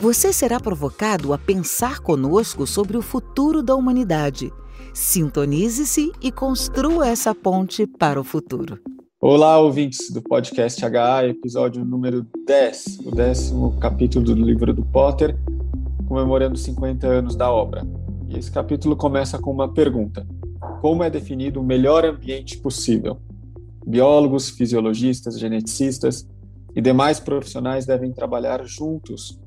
você será provocado a pensar conosco sobre o futuro da humanidade. Sintonize-se e construa essa ponte para o futuro. Olá, ouvintes do podcast HA, episódio número 10, o décimo capítulo do livro do Potter, comemorando 50 anos da obra. E esse capítulo começa com uma pergunta: Como é definido o melhor ambiente possível? Biólogos, fisiologistas, geneticistas e demais profissionais devem trabalhar juntos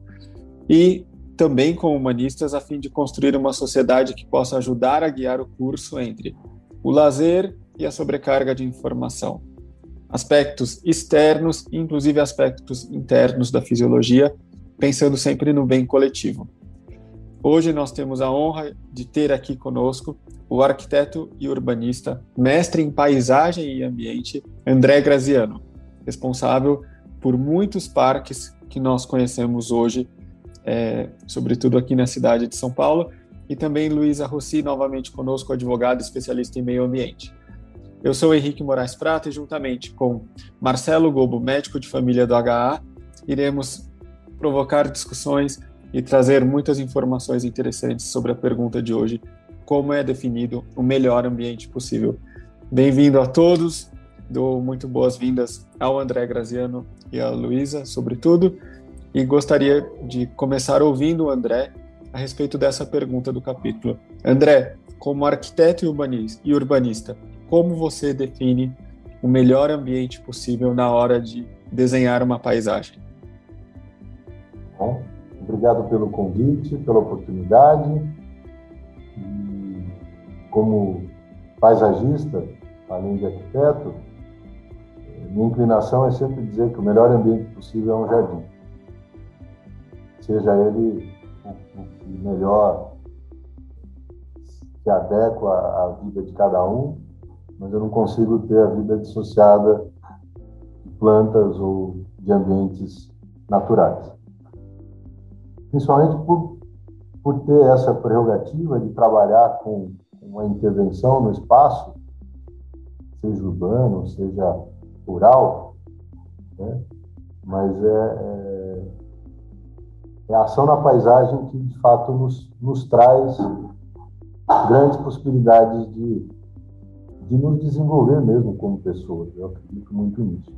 e também com humanistas a fim de construir uma sociedade que possa ajudar a guiar o curso entre o lazer e a sobrecarga de informação. Aspectos externos, inclusive aspectos internos da fisiologia, pensando sempre no bem coletivo. Hoje nós temos a honra de ter aqui conosco o arquiteto e urbanista, mestre em paisagem e ambiente, André Graziano, responsável por muitos parques que nós conhecemos hoje é, sobretudo aqui na cidade de São Paulo, e também Luísa Rossi, novamente conosco, advogada especialista em meio ambiente. Eu sou Henrique Moraes Prata e, juntamente com Marcelo Gobo, médico de família do HA, iremos provocar discussões e trazer muitas informações interessantes sobre a pergunta de hoje: como é definido o melhor ambiente possível? Bem-vindo a todos, dou muito boas-vindas ao André Graziano e à Luísa, sobretudo e gostaria de começar ouvindo o André a respeito dessa pergunta do capítulo. André, como arquiteto e urbanista, como você define o melhor ambiente possível na hora de desenhar uma paisagem? Bom, obrigado pelo convite, pela oportunidade. Como paisagista, além de arquiteto, minha inclinação é sempre dizer que o melhor ambiente possível é um jardim seja ele o, que melhor se adequa à vida de cada um, mas eu não consigo ter a vida dissociada de plantas ou de ambientes naturais. Principalmente por, por ter essa prerrogativa de trabalhar com uma intervenção no espaço, seja urbano, seja rural, né? mas é, é é a ação na paisagem que, de fato, nos, nos traz grandes possibilidades de, de nos desenvolver mesmo como pessoas. Eu acredito muito nisso.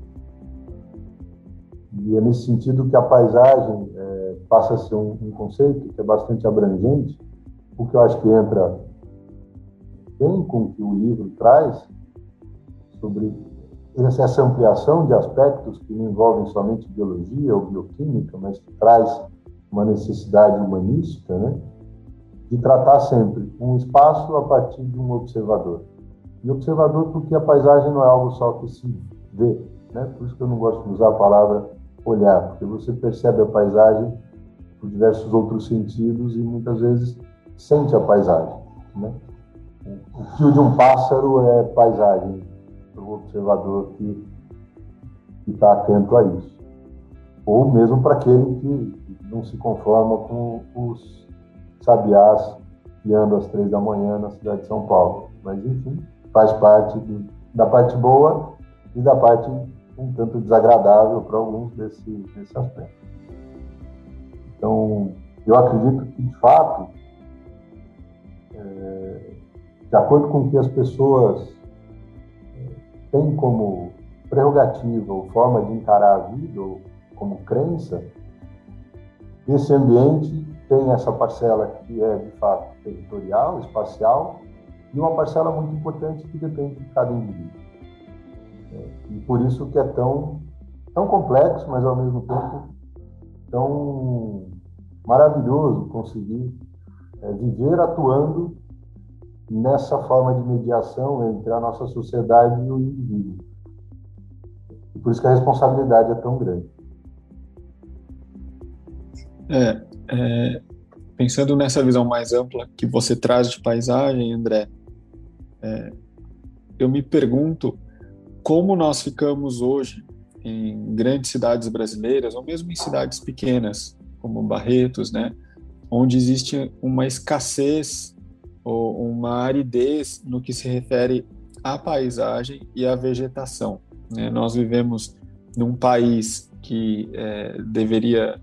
E é nesse sentido que a paisagem é, passa a ser um, um, conceito que é bastante abrangente, porque eu acho que entra bem com o que o livro traz sobre essa ampliação de aspectos que não envolvem somente biologia ou bioquímica, mas que traz uma necessidade humanística, né, de tratar sempre um espaço a partir de um observador. E observador porque a paisagem não é algo só que se vê, né? Por isso que eu não gosto de usar a palavra olhar, porque você percebe a paisagem por diversos outros sentidos e muitas vezes sente a paisagem, né? O fio de um pássaro é paisagem para o observador que está atento a isso. Ou mesmo para aquele que não se conforma com os sabiás que andam às três da manhã na cidade de São Paulo. Mas, enfim, faz parte do, da parte boa e da parte um tanto desagradável para alguns desse, desse aspecto. Então, eu acredito que, de fato, é, de acordo com o que as pessoas é, têm como prerrogativa ou forma de encarar a vida, ou como crença, esse ambiente tem essa parcela que é, de fato, territorial, espacial, e uma parcela muito importante que depende de cada indivíduo. É, e por isso que é tão, tão complexo, mas ao mesmo tempo tão maravilhoso conseguir é, viver atuando nessa forma de mediação entre a nossa sociedade e o indivíduo. E por isso que a responsabilidade é tão grande. É, é, pensando nessa visão mais ampla que você traz de paisagem, André, é, eu me pergunto como nós ficamos hoje em grandes cidades brasileiras, ou mesmo em cidades pequenas, como Barretos, né, onde existe uma escassez ou uma aridez no que se refere à paisagem e à vegetação. Né? Nós vivemos num país que é, deveria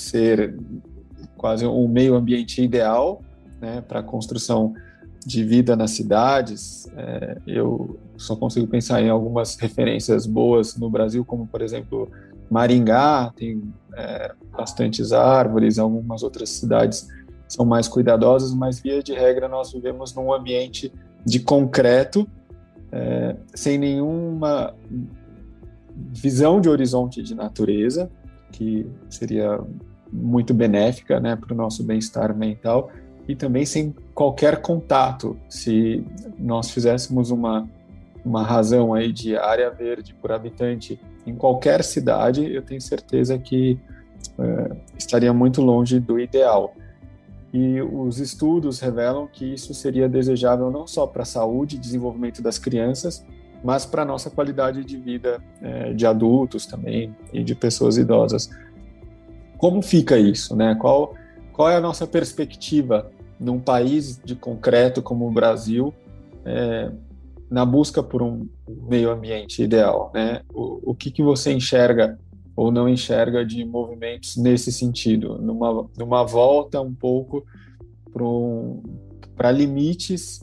ser quase um meio ambiente ideal né, para a construção de vida nas cidades. É, eu só consigo pensar em algumas referências boas no Brasil, como por exemplo Maringá, tem é, bastantes árvores, algumas outras cidades são mais cuidadosas, mas via de regra nós vivemos num ambiente de concreto, é, sem nenhuma visão de horizonte de natureza, que seria muito benéfica né, para o nosso bem-estar mental, e também sem qualquer contato. Se nós fizéssemos uma, uma razão aí de área verde por habitante em qualquer cidade, eu tenho certeza que é, estaria muito longe do ideal. E os estudos revelam que isso seria desejável não só para a saúde e desenvolvimento das crianças, mas para a nossa qualidade de vida é, de adultos também e de pessoas idosas. Como fica isso, né? Qual, qual é a nossa perspectiva num país de concreto como o Brasil, é, na busca por um meio ambiente ideal, né? O, o que, que você enxerga ou não enxerga de movimentos nesse sentido, numa, numa volta um pouco para um, limites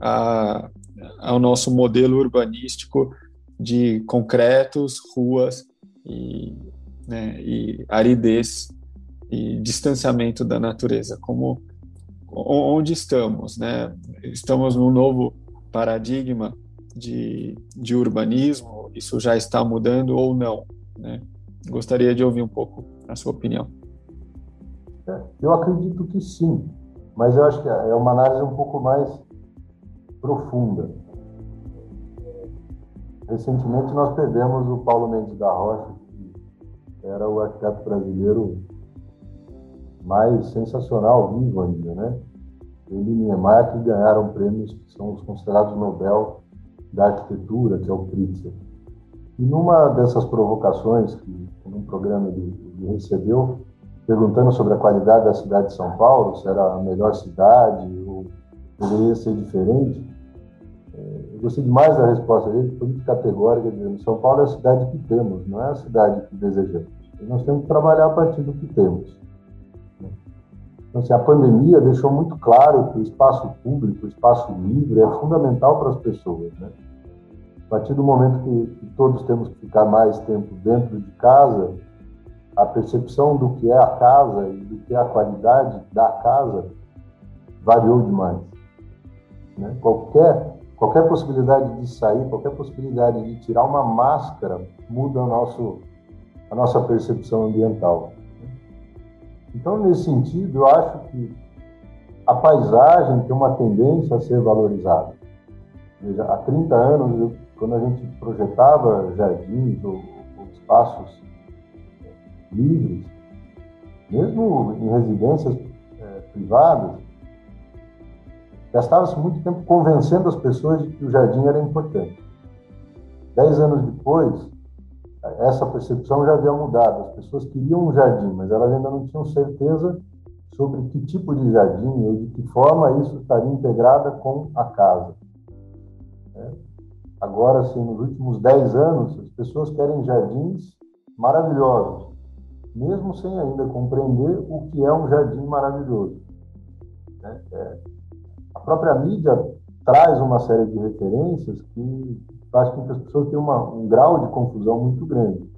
a, ao nosso modelo urbanístico de concretos, ruas e, né, e aridez e distanciamento da natureza, como onde estamos, né? Estamos num novo paradigma de, de urbanismo, isso já está mudando ou não, né? Gostaria de ouvir um pouco a sua opinião. É, eu acredito que sim, mas eu acho que é uma análise um pouco mais profunda. Recentemente nós perdemos o Paulo Mendes da Rocha, era o arquiteto brasileiro mais sensacional vivo ainda, né? Ele e Niemeyer que ganharam prêmios que são os considerados Nobel da arquitetura, que é o Pritzker. E numa dessas provocações que num programa ele, ele recebeu, perguntando sobre a qualidade da cidade de São Paulo, se era a melhor cidade ou poderia ser diferente, eu gostei demais da resposta dele, foi muito categórica, dizendo São Paulo é a cidade que temos, não é a cidade que desejamos. Nós temos que trabalhar a partir do que temos. Então, assim, a pandemia deixou muito claro que o espaço público, o espaço livre é fundamental para as pessoas. Né? A partir do momento que, que todos temos que ficar mais tempo dentro de casa, a percepção do que é a casa e do que é a qualidade da casa variou demais. Né? Qualquer Qualquer possibilidade de sair, qualquer possibilidade de tirar uma máscara muda o nosso, a nossa percepção ambiental. Então, nesse sentido, eu acho que a paisagem tem uma tendência a ser valorizada. Veja, há 30 anos, quando a gente projetava jardins ou, ou espaços livres, mesmo em residências é, privadas, Gastava-se muito tempo convencendo as pessoas de que o jardim era importante. Dez anos depois, essa percepção já havia mudado. As pessoas queriam um jardim, mas elas ainda não tinham certeza sobre que tipo de jardim ou de que forma isso estaria integrada com a casa. É. Agora, assim, nos últimos dez anos, as pessoas querem jardins maravilhosos, mesmo sem ainda compreender o que é um jardim maravilhoso. É, é, a própria mídia traz uma série de referências que faz com que as pessoas tenham uma, um grau de confusão muito grande.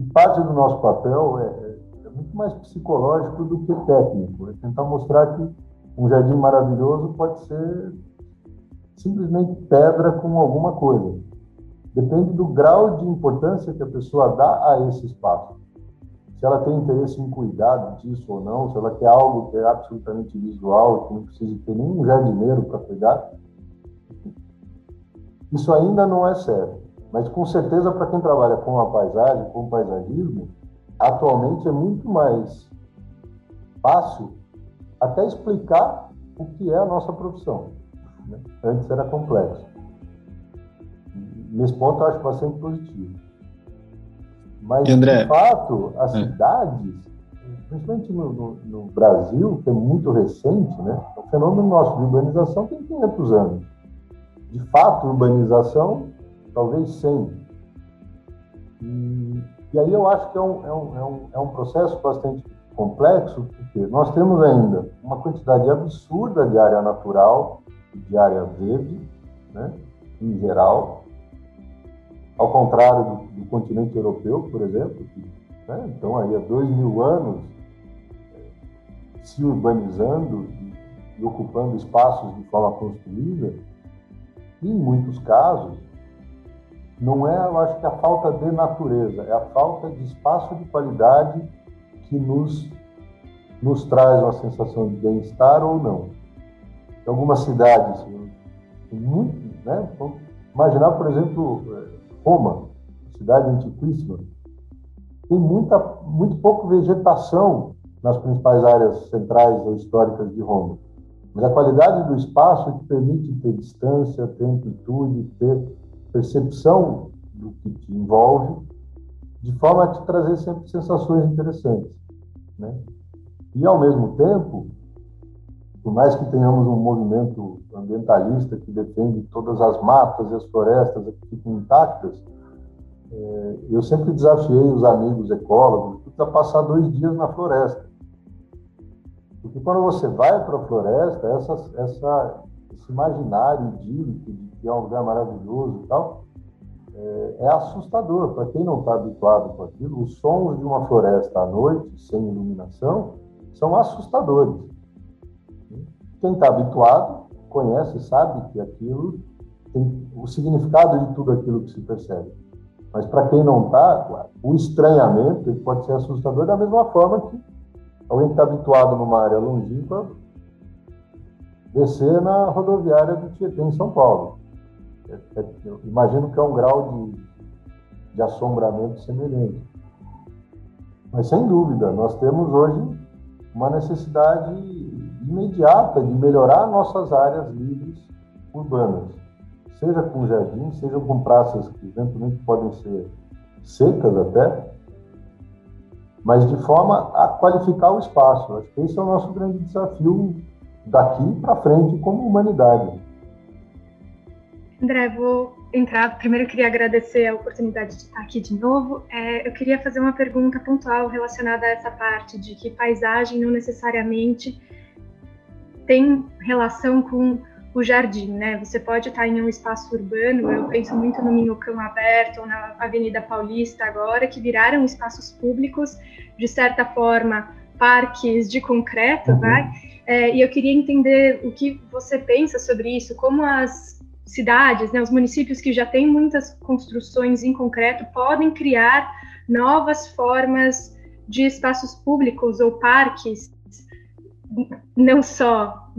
E parte do nosso papel é, é, é muito mais psicológico do que técnico, é tentar mostrar que um jardim maravilhoso pode ser simplesmente pedra com alguma coisa. Depende do grau de importância que a pessoa dá a esse espaço se ela tem interesse em cuidar disso ou não, se ela quer algo que é absolutamente visual, que não precisa ter nenhum jardineiro para cuidar, isso ainda não é certo. Mas com certeza para quem trabalha com a paisagem, com o paisagismo, atualmente é muito mais fácil até explicar o que é a nossa profissão. Né? Antes era complexo. Nesse ponto, eu acho bastante positivo. Mas, André, de fato, as é. cidades, principalmente no, no, no, Brasil, que é muito recente, né? o fenômeno nosso de urbanização tem 500 anos. De fato, urbanização, talvez 100. E, e aí eu acho que é um, é um, é um, é um processo bastante complexo, porque nós temos ainda uma quantidade absurda de área natural, de área verde, né, em geral, ao contrário do, do continente europeu, por exemplo, que né, então aí há dois mil anos eh, se urbanizando e, e ocupando espaços de forma construída, em muitos casos não é, eu acho que a falta de natureza, é a falta de espaço de qualidade que nos, nos traz uma sensação de bem-estar ou não. Em algumas cidades, muito, né? Vamos imaginar, por exemplo, Roma, cidade antiquíssima, tem muita, muito pouco vegetação nas principais áreas centrais ou históricas de Roma. Mas a qualidade do espaço é que permite ter distância, ter amplitude, ter percepção do que te envolve, de forma a te trazer sempre sensações interessantes. Né? E, ao mesmo tempo, por mais que tenhamos um movimento ambientalista que defende todas as matas e as florestas que ficam intactas, é, eu sempre desafiei os amigos ecólogos a passar dois dias na floresta. Porque quando você vai para a floresta, essa, essa, esse imaginário idílico de que é um lugar maravilhoso e tal, é, é assustador. Para quem não está habituado com aquilo, os sons de uma floresta à noite, sem iluminação, são assustadores. Quem está habituado conhece, sabe que aquilo tem o significado de tudo aquilo que se percebe. Mas para quem não está, o estranhamento pode ser assustador da mesma forma que alguém que está habituado numa área longínqua descer na rodoviária do Tietê, em São Paulo. É, é, imagino que é um grau de, de assombramento semelhante. Mas, sem dúvida, nós temos hoje uma necessidade imediata de melhorar nossas áreas livres urbanas, seja com jardim, seja com praças que eventualmente podem ser secas até, mas de forma a qualificar o espaço. Acho que esse é o nosso grande desafio daqui para frente como humanidade. André, vou entrar. Primeiro, eu queria agradecer a oportunidade de estar aqui de novo. É, eu queria fazer uma pergunta pontual relacionada a essa parte de que paisagem não necessariamente tem relação com o jardim, né? Você pode estar em um espaço urbano, eu penso muito no Minhocão Aberto ou na Avenida Paulista agora, que viraram espaços públicos, de certa forma, parques de concreto, uhum. vai? É, e eu queria entender o que você pensa sobre isso, como as cidades, né, os municípios que já têm muitas construções em concreto podem criar novas formas de espaços públicos ou parques, não só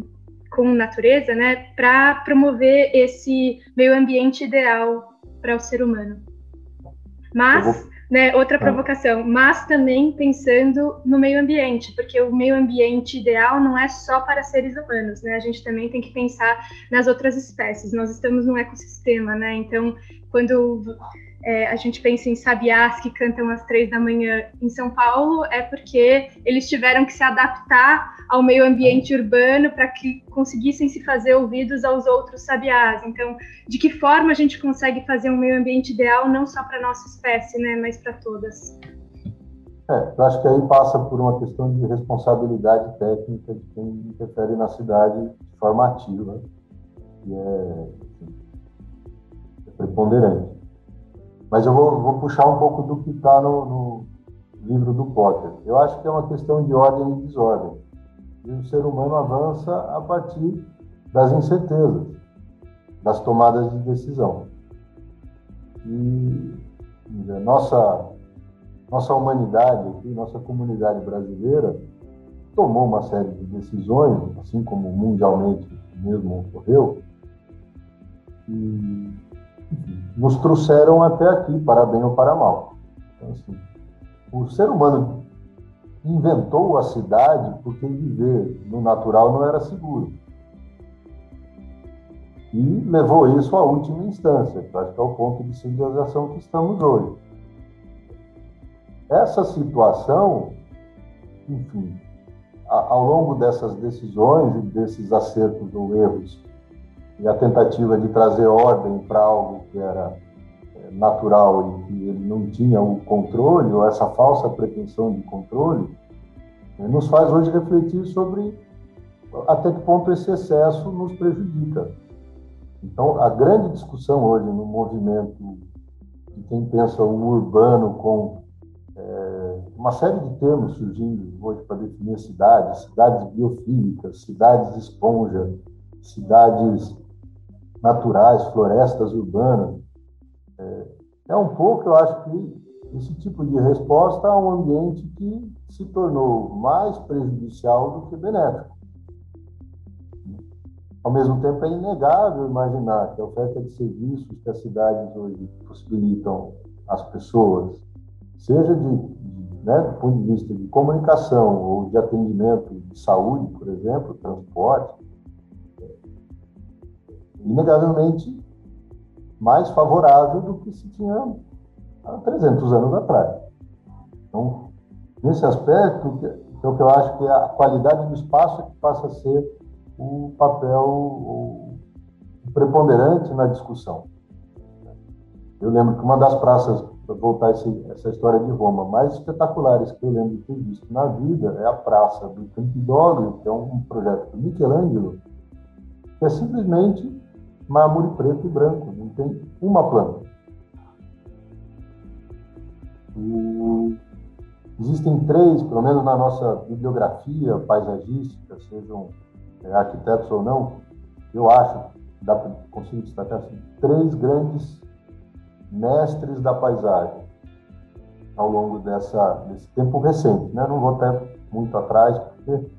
com natureza, né, para promover esse meio ambiente ideal para o ser humano. Mas né, outra ah. provocação, mas também pensando no meio ambiente, porque o meio ambiente ideal não é só para seres humanos, né? A gente também tem que pensar nas outras espécies. Nós estamos num ecossistema, né? Então, quando é, a gente pensa em sabiás que cantam às três da manhã em São Paulo, é porque eles tiveram que se adaptar ao meio ambiente urbano para que conseguissem se fazer ouvidos aos outros sabiás. Então, de que forma a gente consegue fazer um meio ambiente ideal não só para nossa espécie, né, mas para todas? É, eu acho que aí passa por uma questão de responsabilidade técnica de quem interfere na cidade de forma ativa, que é, é preponderante. Mas eu vou, vou puxar um pouco do que está no, no, livro do Potter. Eu acho que é uma questão de ordem e desordem. E o ser humano avança a partir das incertezas, das tomadas de decisão. E nossa, nossa humanidade, aqui, nossa comunidade brasileira, tomou uma série de decisões, assim como mundialmente mesmo ocorreu, e nos trouxeram até aqui, para bem ou para mal. Então, assim, o ser humano inventou a cidade porque viver no natural não era seguro. E levou isso à última instância, acho que é o ponto de civilização que estamos hoje. Essa situação, enfim, ao longo dessas decisões e desses acertos ou erros, e a tentativa de trazer ordem para algo que era é, natural e que ele não tinha o controle, ou essa falsa pretensão de controle, né, nos faz hoje refletir sobre até que ponto esse excesso nos prejudica. Então, a grande discussão hoje no movimento de quem pensa o urbano com é, uma série de termos surgindo hoje para definir cidades, cidades biofílicas, cidades esponja, cidades naturais, florestas urbanas. É, é um pouco, eu acho que, esse tipo de resposta a um ambiente que se tornou mais prejudicial do que benéfico. Ao mesmo tempo, é inegável imaginar que a oferta de serviços que as cidades hoje possibilitam às pessoas, seja de, de né, do ponto de vista de comunicação ou de atendimento de saúde, por exemplo, transporte, inegavelmente mais favorável do que se tinha há 300 anos atrás. Então, nesse aspecto, que é o que eu acho que é a qualidade do espaço é que passa a ser o papel preponderante na discussão. Eu lembro que uma das praças, para voltar esse, essa história de Roma, mais espetaculares que eu lembro de ter visto na vida é a Praça do Campidoglio, que é um projeto do Michelangelo, que é simplesmente mármore preto e branco, não tem uma planta. E existem três, pelo menos na nossa bibliografia paisagística, sejam é, arquitetos ou não, eu acho, dá para conseguir destacar assim, três grandes mestres da paisagem ao longo dessa, desse tempo recente. Né? Não vou até muito atrás, porque,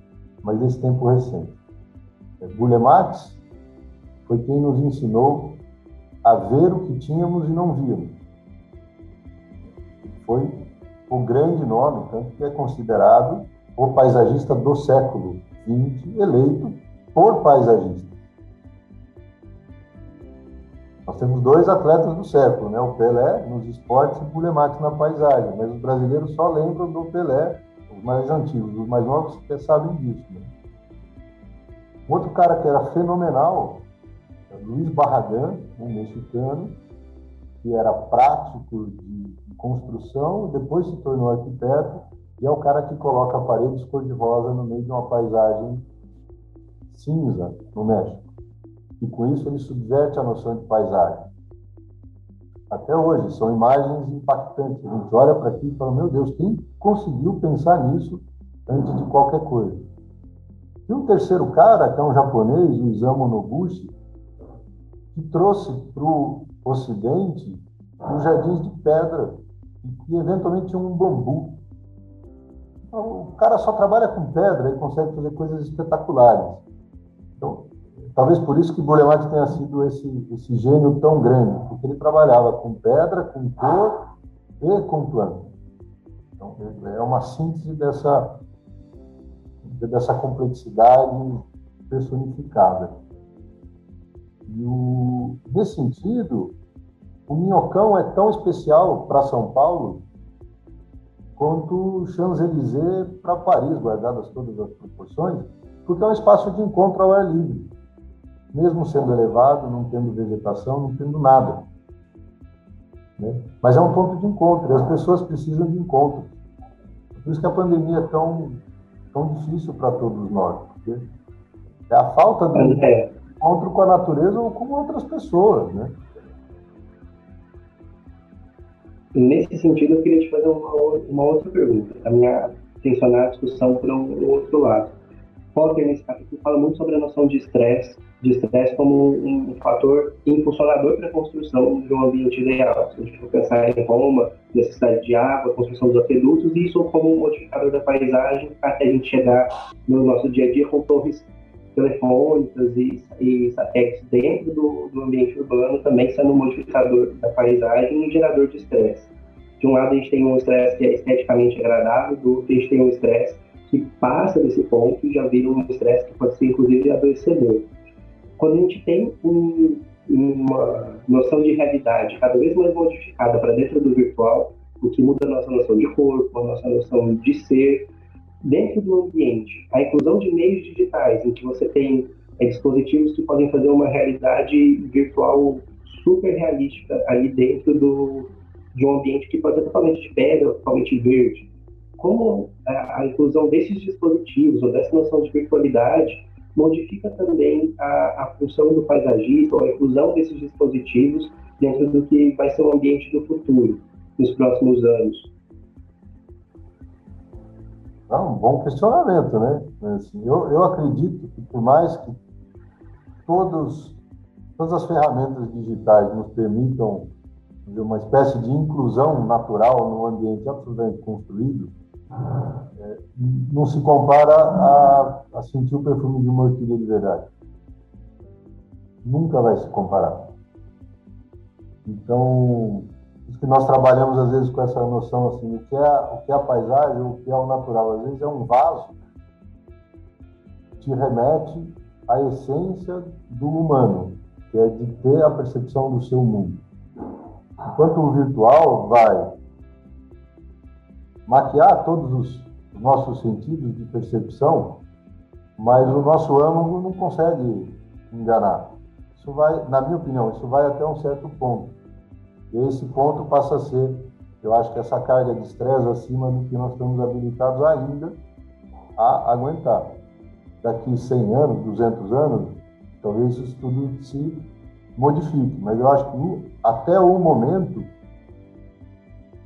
mas desse tempo recente. É, Marx, foi quem nos ensinou a ver o que tínhamos e não víamos. Foi o grande nome, tanto que é considerado o paisagista do século XX, eleito por paisagistas. Nós temos dois atletas do século, né? o Pelé nos esportes e Bulemax na paisagem, mas os brasileiros só lembram do Pelé, os mais antigos, os mais novos até sabem disso. Né? Outro cara que era fenomenal Luiz Barragan, um mexicano, que era prático de, construção depois se tornou arquiteto, e é o cara que coloca paredes cor-de-rosa no meio de uma paisagem cinza no México. E com isso ele subverte a noção de paisagem. Até hoje, são imagens impactantes. A gente olha para aqui e fala: meu Deus, quem conseguiu pensar nisso antes de qualquer coisa? E o terceiro cara, que é um japonês, o Isamu Noguchi, que trouxe para o Ocidente os jardins de pedra e eventualmente um bambu. Então, o cara só trabalha com pedra e consegue fazer coisas espetaculares. Então, talvez por isso que Bolemate tenha sido esse, esse gênio tão grande, porque ele trabalhava com pedra, com cor e com planta. Então, é uma síntese dessa, dessa complexidade personificada. E o, nesse sentido, o Minhocão é tão especial para São Paulo quanto o Champs-Élysées para Paris, guardadas todas as proporções, porque é um espaço de encontro ao ar livre, mesmo sendo elevado, não tendo vegetação, não tendo nada. Né? Mas é um ponto de encontro, e as pessoas precisam de encontro. Por isso que a pandemia é tão, tão difícil para todos nós, porque é a falta do, é encontro com a natureza ou com outras pessoas, né? Nesse sentido, eu queria te fazer uma, uma outra pergunta, a minha tensionar a discussão para um outro lado. Potter, nesse capítulo, fala muito sobre a noção de estresse, de estresse como um, um fator impulsionador para a construção de um ambiente ideal. Se a gente for pensar em Roma, necessidade de água, construção dos aquedutos, e isso como um modificador da paisagem até a gente chegar no nosso dia a dia com torres telefônicas e, e satélites dentro do, do, ambiente urbano também sendo um modificador da paisagem e um gerador de estresse. De um lado, a gente tem um estresse que é esteticamente agradável, do outro, a gente tem um estresse que passa desse ponto e já vira um estresse que pode ser, inclusive, adoecedor. Quando a gente tem um, uma noção de realidade cada vez mais modificada para dentro do virtual, o que muda a nossa noção de corpo, a nossa noção de ser, dentro do ambiente, a inclusão de meios digitais, em que você tem é, dispositivos que podem fazer uma realidade virtual super realística ali dentro do, de um ambiente que pode ser totalmente de pedra, totalmente verde. Como a, a inclusão desses dispositivos ou dessa noção de virtualidade modifica também a, a função do paisagista ou a inclusão desses dispositivos dentro do que vai ser o ambiente do futuro, nos próximos anos. É um bom questionamento, né? Assim, eu, eu acredito que por mais que todos, todas as ferramentas digitais nos permitam uma espécie de inclusão natural no ambiente absolutamente construído, é, não se compara a, a, sentir o perfume de uma orquídea de verdade. Nunca vai se comparar. Então, que nós trabalhamos às vezes com essa noção assim, o que é, o que é a paisagem, o que é o natural. Às vezes é um vaso que te remete à essência do humano, que é de ter a percepção do seu mundo. Enquanto o virtual vai maquiar todos os nossos sentidos de percepção, mas o nosso âmago não consegue enganar. Isso vai, na minha opinião, isso vai até um certo ponto. Esse ponto passa a ser, eu acho que essa carga de estresse acima do que nós estamos habilitados ainda a aguentar. Daqui 100 anos, 200 anos, talvez isso tudo se modifique, mas eu acho que até o momento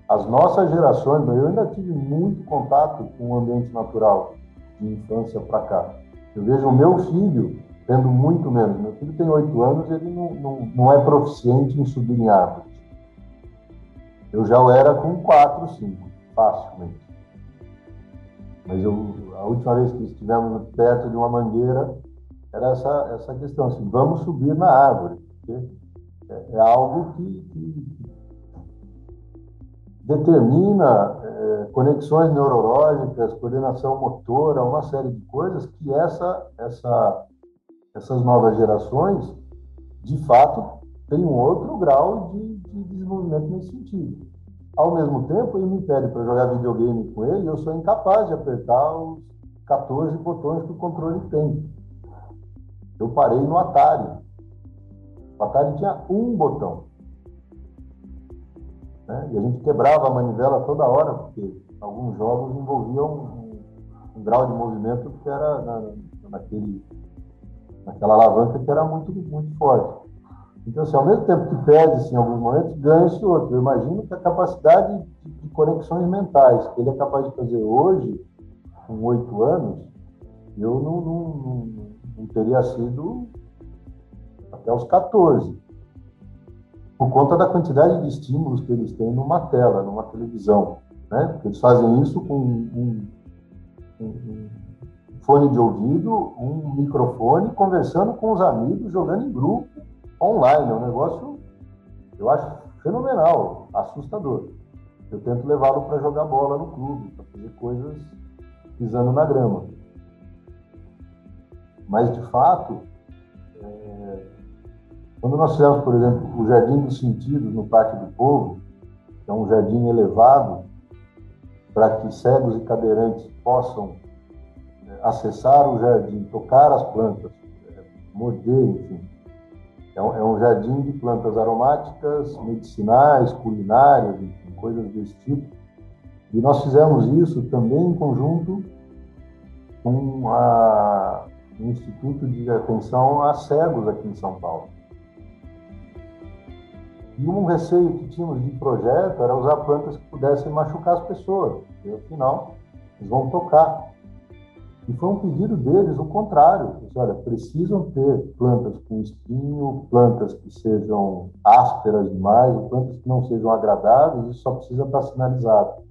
as nossas gerações, eu ainda tive muito contato com o ambiente natural de infância para cá. Eu vejo o meu filho tendo muito menos. Meu filho tem oito anos ele não, não, não é proficiente em subir em. Eu já o era com quatro, cinco, facilmente. Mas eu, a última vez que estivemos perto de uma mangueira, era essa, essa questão, assim, vamos subir na árvore. É, é algo que, que determina é, conexões neurológicas, coordenação motora, uma série de coisas que essa, essa, essas novas gerações, de fato, têm um outro grau de, de desenvolvimento nesse sentido. Ao mesmo tempo, ele me pede para jogar videogame com ele, eu sou incapaz de apertar os 14 botões que o controle tem. Eu parei no Atari. O Atari tinha um botão. Né? E a gente quebrava a manivela toda hora, porque alguns jogos envolviam um, um grau de movimento que era na, naquele, naquela alavanca que era muito, muito forte. Então, assim, ao mesmo tempo que perde-se em alguns momentos, ganha-se outro. Eu imagino que a capacidade de, conexões mentais que ele é capaz de fazer hoje, com oito anos, eu não, não, não, não teria sido até os 14 por conta da quantidade de estímulos que eles têm numa tela, numa televisão. Né? Eles fazem isso com um, um, um, fone de ouvido, um microfone, conversando com os amigos, jogando em grupo, online. É um negócio, eu acho fenomenal, assustador. Eu tento levá-lo para jogar bola no clube, para fazer coisas pisando na grama. Mas, de fato, é, quando nós fizemos, por exemplo, o Jardim dos Sentidos no Parque do Povo, que é um jardim elevado para que cegos e cadeirantes possam é, acessar o jardim, tocar as plantas, é, morder, enfim. É um, é um, jardim de plantas aromáticas, medicinais, culinárias, enfim, coisas desse tipo. E nós fizemos isso também em conjunto com a, o Instituto de Atenção a Cegos aqui em São Paulo. E um receio que tínhamos de projeto era usar plantas que pudessem machucar as pessoas, porque afinal eles vão tocar. E foi um pedido deles o contrário. Eles, olha, precisam ter plantas com espinho, plantas que sejam ásperas demais, plantas que não sejam agradáveis, e só precisa estar sinalizado.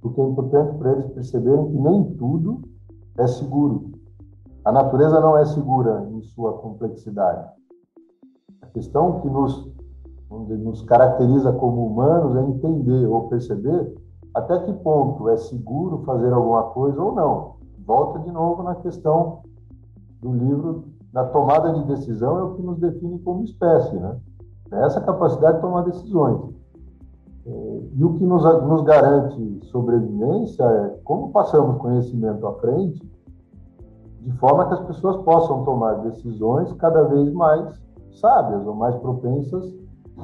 Porque é importante para eles perceberem que nem tudo é seguro. A natureza não é segura em sua complexidade. A questão que nos onde nos caracteriza como humanos, é entender ou perceber até que ponto é seguro fazer alguma coisa ou não. Volta de novo na questão do livro da tomada de decisão é o que nos define como espécie, né? É essa capacidade de tomar decisões. É, e o que nos, nos garante sobrevivência é como passamos conhecimento à frente, de forma que as pessoas possam tomar decisões cada vez mais sábias ou mais propensas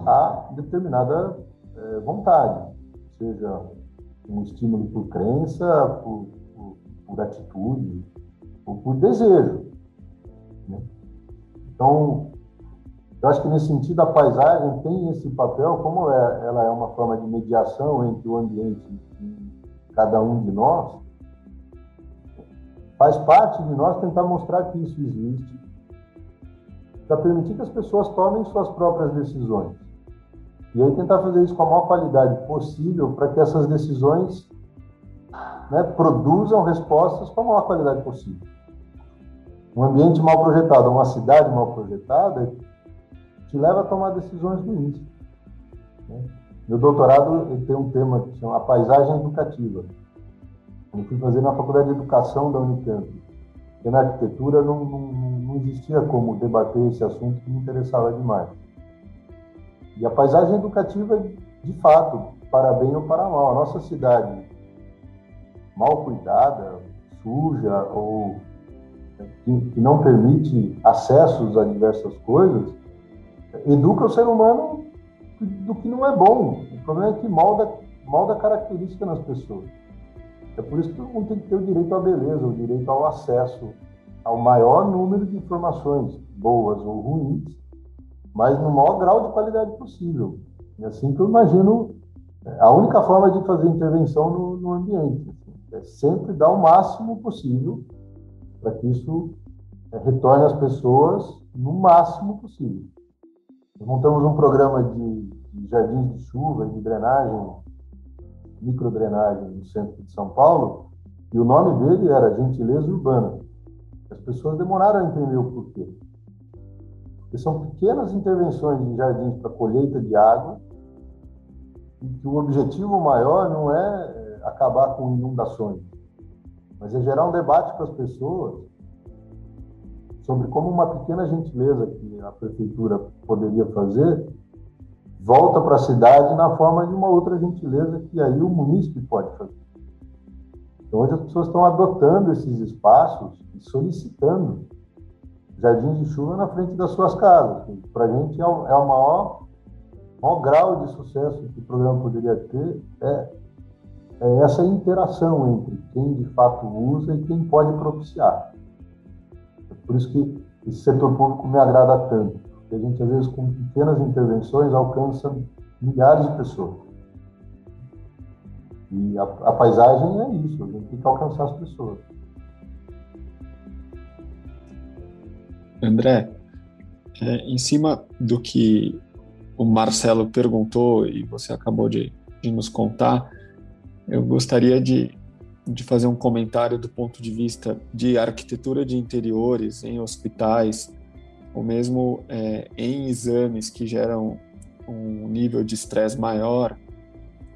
a determinada é, vontade, seja um estímulo por crença, por, por, por atitude, ou por desejo. Né? Então, eu acho que nesse sentido a paisagem tem esse papel, como é, ela é uma forma de mediação entre o ambiente e cada um de nós, faz parte de nós tentar mostrar que isso existe, para permitir que as pessoas tomem suas próprias decisões. E aí tentar fazer isso com a maior qualidade possível para que essas decisões né, produzam respostas com a maior qualidade possível. Um ambiente mal projetado, uma cidade mal projetada, te leva a tomar decisões ruins. Né? Meu doutorado tem um tema que chama a paisagem educativa. Eu fui fazer na Faculdade de Educação da Unicamp. Porque na arquitetura não, não, não existia como debater esse assunto que me interessava demais. E a paisagem educativa, de fato, para bem ou para mal. A nossa cidade mal cuidada, suja ou que, não permite acessos a diversas coisas, educa o ser humano do que não é bom. O problema é que molda, molda característica nas pessoas. É por isso que todo mundo tem que ter o direito à beleza, o direito ao acesso ao maior número de informações, boas ou ruins, mas no maior grau de qualidade possível. E assim que eu imagino é, a única forma de fazer intervenção no, no ambiente. Assim, é sempre dar o máximo possível para que isso é, retorne às pessoas no máximo possível. Nós montamos um programa de, de jardins de chuva e de drenagem, microdrenagem no centro de São Paulo, e o nome dele era Gentileza Urbana. As pessoas demoraram a entender o porquê. Porque são pequenas intervenções em jardins para colheita de água, e que o objetivo maior não é, é acabar com inundações, mas é gerar um debate para as pessoas sobre como uma pequena gentileza que a prefeitura poderia fazer volta para a cidade na forma de uma outra gentileza que aí o munícipe pode fazer. Então, hoje as pessoas estão adotando esses espaços e solicitando jardins de chuva na frente das suas casas. Para a gente é o, é o maior, maior grau de sucesso que o programa poderia ter é, é essa interação entre quem de fato usa e quem pode propiciar. Por isso que esse setor público me agrada tanto, porque a gente, às vezes, com pequenas intervenções, alcança milhares de pessoas. E a, a paisagem é isso, a gente tem que alcançar as pessoas. André, é, em cima do que o Marcelo perguntou e você acabou de, de nos contar, eu gostaria de de fazer um comentário do ponto de vista de arquitetura de interiores em hospitais, ou mesmo é, em exames que geram um nível de estresse maior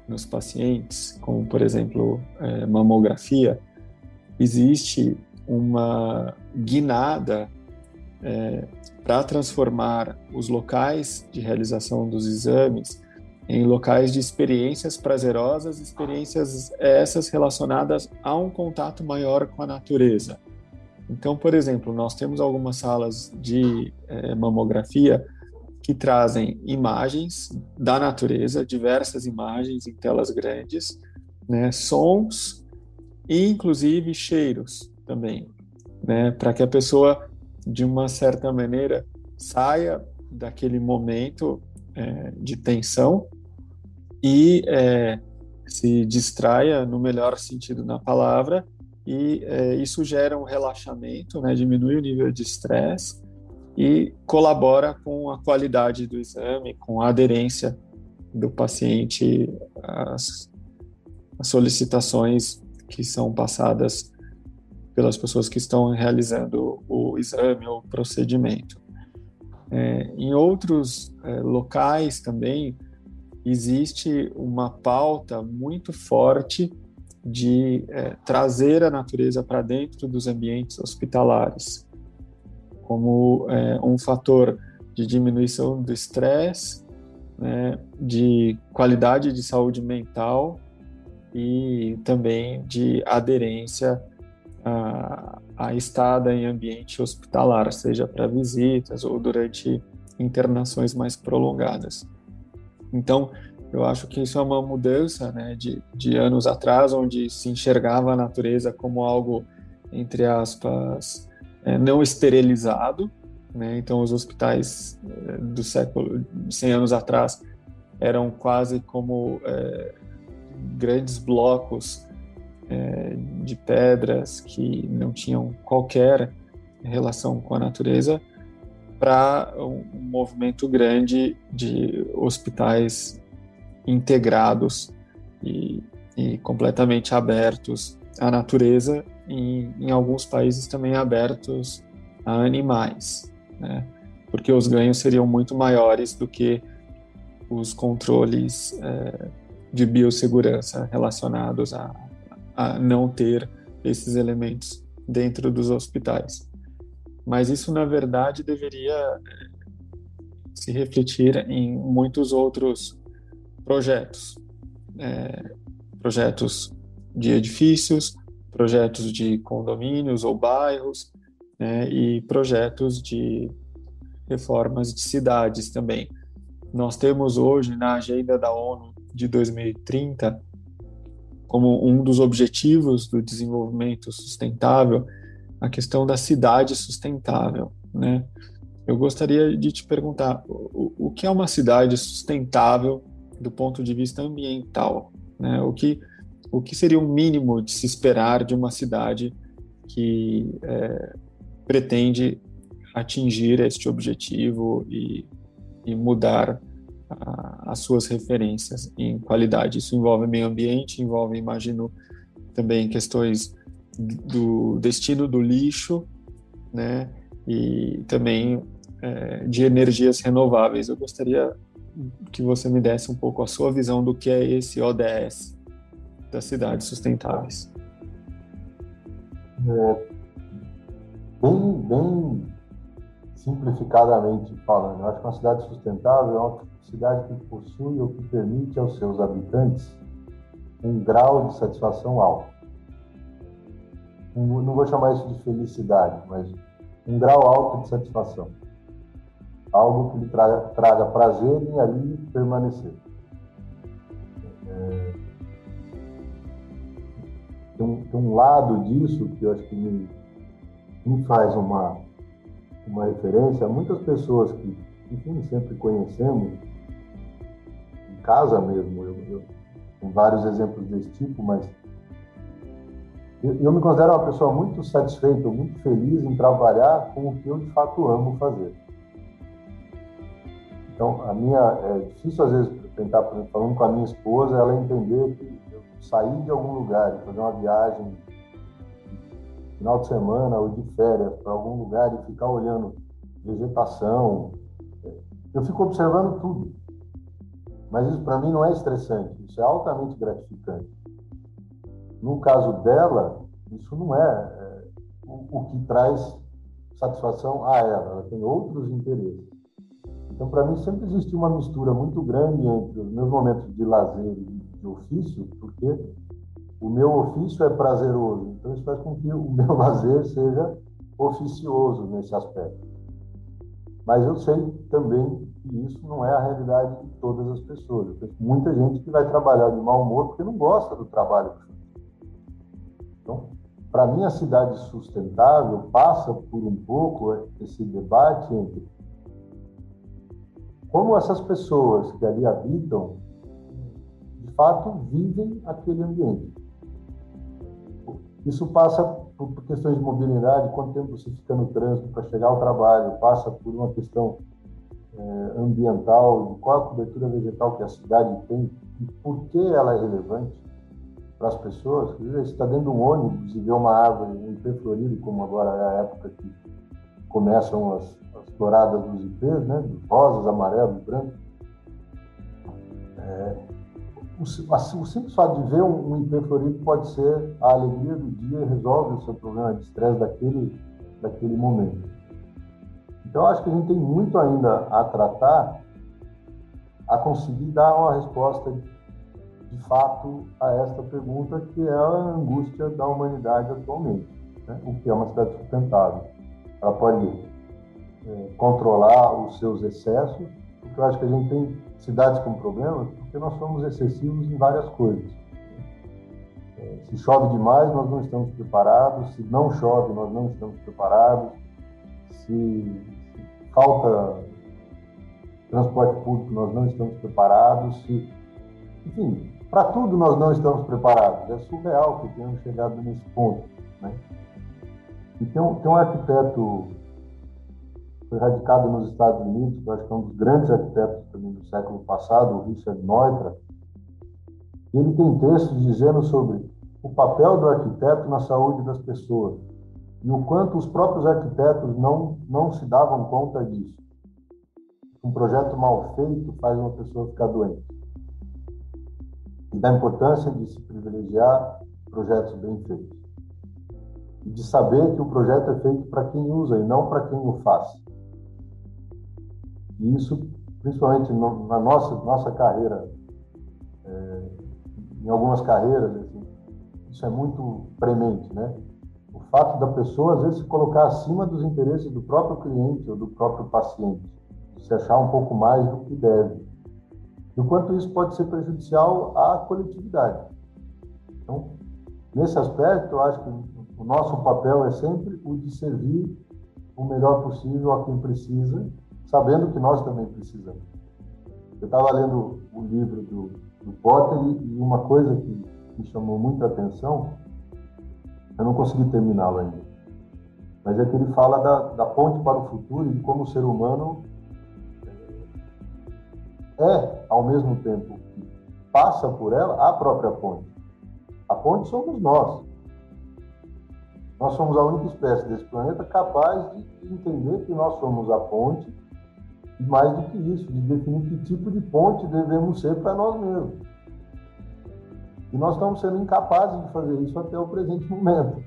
nos pacientes, como por exemplo é, mamografia, existe uma guinada é, para transformar os locais de realização dos exames em locais de experiências prazerosas, experiências essas relacionadas a um contato maior com a natureza. Então, por exemplo, nós temos algumas salas de é, mamografia que trazem imagens da natureza, diversas imagens em telas grandes, né, sons e inclusive cheiros também, né, para que a pessoa, de uma certa maneira, saia daquele momento é, de tensão e é, se distraia no melhor sentido da palavra e é, isso gera um relaxamento, né, diminui o nível de estresse e colabora com a qualidade do exame, com a aderência do paciente às, às solicitações que são passadas pelas pessoas que estão realizando o exame ou procedimento. É, em outros é, locais também existe uma pauta muito forte de é, trazer a natureza para dentro dos ambientes hospitalares, como é, um fator de diminuição do estresse, né, de qualidade de saúde mental e também de aderência a, a estada em ambiente hospitalar, seja para visitas ou durante internações mais prolongadas. Então, eu acho que isso é uma mudança né, de, de anos atrás, onde se enxergava a natureza como algo, entre aspas, é, não esterilizado. Né? Então, os hospitais é, do século, 100 anos atrás, eram quase como é, grandes blocos é, de pedras que não tinham qualquer relação com a natureza, para um movimento grande de hospitais integrados e, e completamente abertos à natureza e em alguns países também abertos a animais, né? porque os ganhos seriam muito maiores do que os controles é, de biossegurança relacionados a, a não ter esses elementos dentro dos hospitais. Mas isso, na verdade, deveria se refletir em muitos outros projetos, é, projetos de edifícios, projetos de condomínios ou bairros, né, e projetos de reformas de cidades também. Nós temos hoje na agenda da ONU de 2030 como um dos objetivos do desenvolvimento sustentável a questão da cidade sustentável, né? Eu gostaria de te perguntar o, o que é uma cidade sustentável do ponto de vista ambiental, né? O que o que seria o mínimo de se esperar de uma cidade que é, pretende atingir este objetivo e, e mudar as suas referências em qualidade. Isso envolve meio ambiente, envolve, imagino, também questões do destino do lixo, né? E também é, de energias renováveis. Eu gostaria que você me desse um pouco a sua visão do que é esse ODS das cidades sustentáveis. É, bem, bem simplificadamente falando, eu acho que uma cidade sustentável é uma cidade que possui ou que permite aos seus habitantes um grau de satisfação alto. Não vou chamar isso de felicidade, mas um grau alto de satisfação algo que lhe traga, traga prazer em ali permanecer. É, tem, um, tem, um, lado disso que eu acho que me, me faz uma, uma referência muitas pessoas que, enfim, sempre conhecemos, em casa mesmo, eu, eu tenho vários exemplos desse tipo, mas eu, eu me considero uma pessoa muito satisfeita, muito feliz em trabalhar com o que eu de fato amo fazer. Então, a minha, é difícil às vezes tentar, por exemplo, falando com a minha esposa, ela entender que eu sair de algum lugar, fazer uma viagem final de semana ou de férias para algum lugar e ficar olhando vegetação, eu fico observando tudo. Mas isso para mim não é estressante, isso é altamente gratificante. No caso dela, isso não é, é o, o que traz satisfação a ela, ela tem outros interesses. Então, para mim, sempre existe uma mistura muito grande entre os meus momentos de lazer e de ofício, porque o meu ofício é prazeroso. Então, isso faz com que o meu lazer seja oficioso nesse aspecto. Mas eu sei também que isso não é a realidade de todas as pessoas. Eu muita gente que vai trabalhar de mau humor porque não gosta do trabalho. Então, para mim, a cidade sustentável passa por um pouco esse debate entre como essas pessoas que ali habitam, de fato, vivem aquele ambiente. Isso passa por questões de mobilidade, quanto tempo você fica no trânsito para chegar ao trabalho, passa por uma questão é, ambiental, de qual a cobertura vegetal que a cidade tem e por que ela é relevante para as pessoas. Você está dentro de um ônibus e vê uma árvore em pé florido, como agora é a época que começam as, as exploradas nos IPs, né, rosas, amarelos, brancos. É, o, o, simples fato de ver um, um IP florido pode ser a alegria do dia e resolve o seu problema de estresse daquele, daquele momento. Então, acho que a gente tem muito ainda a tratar a conseguir dar uma resposta de fato a esta pergunta que é a angústia da humanidade atualmente, né? o que é uma cidade sustentável. Ela pode é, controlar os seus excessos, porque eu acho que a gente tem cidades com problemas porque nós somos excessivos em várias coisas. É, se chove demais, nós não estamos preparados. Se não chove, nós não estamos preparados. Se falta transporte público, nós não estamos preparados. Se, enfim, para tudo nós não estamos preparados. É surreal que tenhamos chegado nesse ponto. Né? E tem um, tem um arquiteto foi radicado nos Estados Unidos, que eu acho que é um dos grandes arquitetos também do século passado, o Richard Neutra. Ele tem textos dizendo sobre o papel do arquiteto na saúde das pessoas e o quanto os próprios arquitetos não, não se davam conta disso. Um projeto mal feito faz uma pessoa ficar doente. E da importância de se privilegiar projetos bem feitos. E de saber que o projeto é feito para quem usa e não para quem o faz. E isso, principalmente no, na nossa, nossa carreira, é, em algumas carreiras, assim, isso é muito premente, né? Fato da pessoa, às vezes, se colocar acima dos interesses do próprio cliente ou do próprio paciente, se achar um pouco mais do que deve. E o quanto isso pode ser prejudicial à coletividade. Então, nesse aspecto, eu acho que o nosso papel é sempre o de servir o melhor possível a quem precisa sabendo que nós também precisamos. Eu estava lendo o livro do, do Potter e uma coisa que me chamou muita atenção, eu não consegui terminá-lo ainda, mas é que ele fala da, da ponte para o futuro e de como o ser humano é, ao mesmo tempo que passa por ela, a própria ponte. A ponte somos nós. Nós somos a única espécie desse planeta capaz de entender que nós somos a ponte e mais do que isso, de definir que tipo de ponte devemos ser para nós mesmos. E nós estamos sendo incapazes de fazer isso até o presente momento.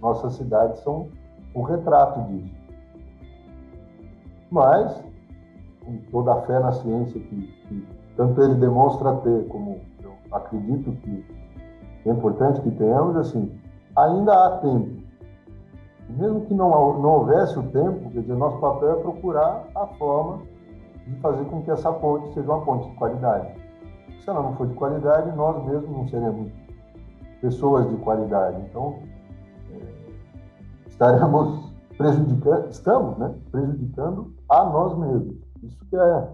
Nossas cidades são o retrato disso. Mas, com toda a fé na ciência que, que tanto ele demonstra ter, como eu acredito que é importante que tenhamos, assim, ainda há tempo mesmo que não, não houvesse o tempo, quer dizer, nosso papel é procurar a forma de fazer com que essa ponte seja uma ponte de qualidade. Se ela não for de qualidade, nós mesmos não seremos pessoas de qualidade. Então, é, estaremos prejudicando, estamos, né, prejudicando a nós mesmos. Isso que é,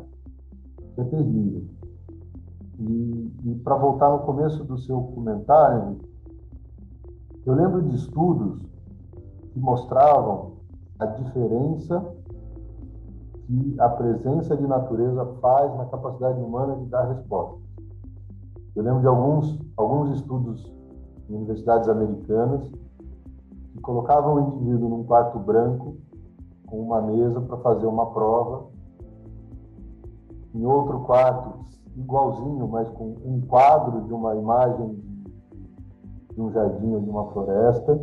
que é terrível. E, e para voltar no começo do seu comentário, eu lembro de estudos que mostravam a diferença que a presença de natureza faz na capacidade humana de dar resposta. Eu lembro de alguns, alguns estudos em universidades americanas que colocavam o indivíduo num quarto branco com uma mesa para fazer uma prova, em outro quarto igualzinho, mas com um quadro de uma imagem de um jardim ou de uma floresta,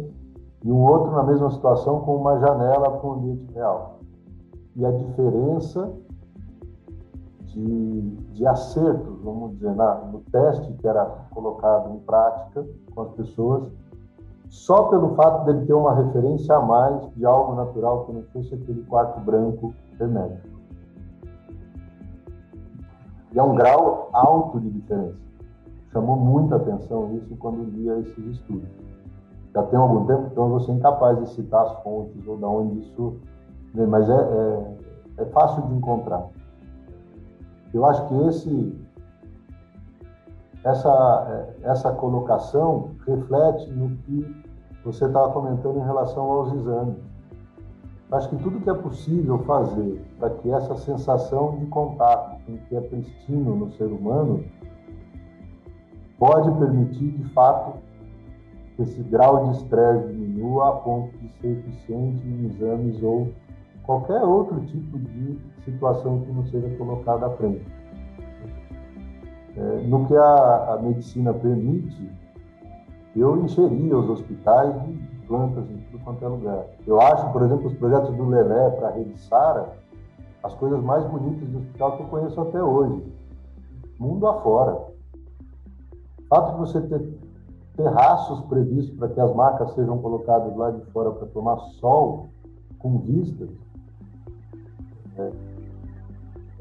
e um outro na mesma situação com uma janela para o ambiente real. E a diferença de, de acertos, vamos dizer, na, no teste que era colocado em prática com as pessoas, só pelo fato dele ter uma referência a mais de algo natural que não fosse aquele quarto branco hermético. E é um grau alto de diferença. Chamou muita atenção isso quando via esses estudos já tem algum tempo, então você é incapaz de citar as fontes ou de onde isso mas é, é, é fácil de encontrar. Eu acho que esse, essa, é, essa colocação reflete no que você estava comentando em relação aos exames. Acho que tudo que é possível fazer para que essa sensação de contato com o que é pristino no ser humano pode permitir, de fato, que esse grau de estresse diminua a ponto de ser eficiente em exames ou qualquer outro tipo de situação que não seja colocada à frente. É, no que a, a, medicina permite, eu encheria os hospitais de plantas em tudo quanto é lugar. Eu acho, por exemplo, os projetos do Lelé para a Rede Sara, as coisas mais bonitas do hospital que eu conheço até hoje, mundo afora. O fato de você ter terraços previstos para que as macas sejam colocadas lá de fora para tomar sol com vistas, é,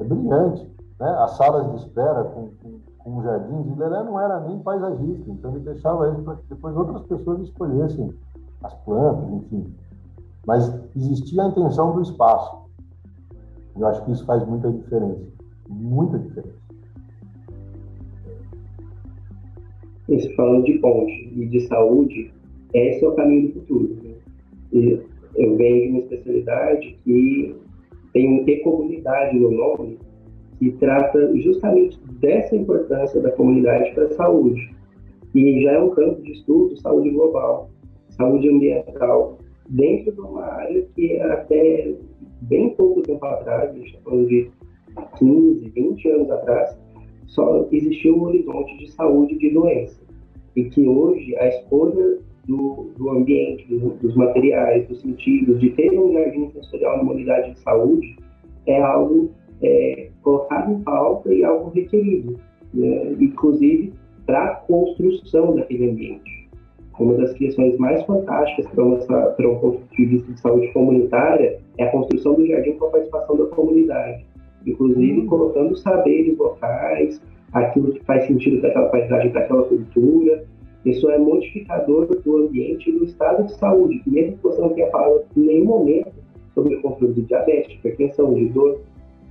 é brilhante. Né? As salas de espera com, com, com jardins, e Lelé não era nem paisagista, então ele deixava isso para que depois outras pessoas escolhessem as plantas, enfim. Mas existia a intenção do espaço. Eu acho que isso faz muita diferença. Muita diferença. Isso, falando de ponte e de saúde, esse é o caminho do futuro. Né? Eu venho de uma especialidade que tem um e-comunidade no nome, que trata justamente dessa importância da comunidade para a saúde. E já é um campo de estudo saúde global, saúde ambiental, dentro de uma área que até bem pouco tempo atrás, está falando de 15, 20 anos atrás, só existia um horizonte de saúde de doença. E que hoje a escolha do, do ambiente, do, dos materiais, dos sentidos, de ter um jardim sensorial numa unidade de saúde, é algo é, colocado em pauta e algo requerido, né? inclusive para a construção daquele ambiente. Uma das questões mais fantásticas para, para um ponto de vista de saúde comunitária é a construção do jardim com a participação da comunidade, inclusive colocando saberes locais, aquilo que faz sentido para aquela paisagem, para aquela cultura. Isso é modificador do ambiente e do estado de saúde, que mesmo que você não tenha falado em nenhum momento sobre o controle de diabetes, hipertensão, de dor,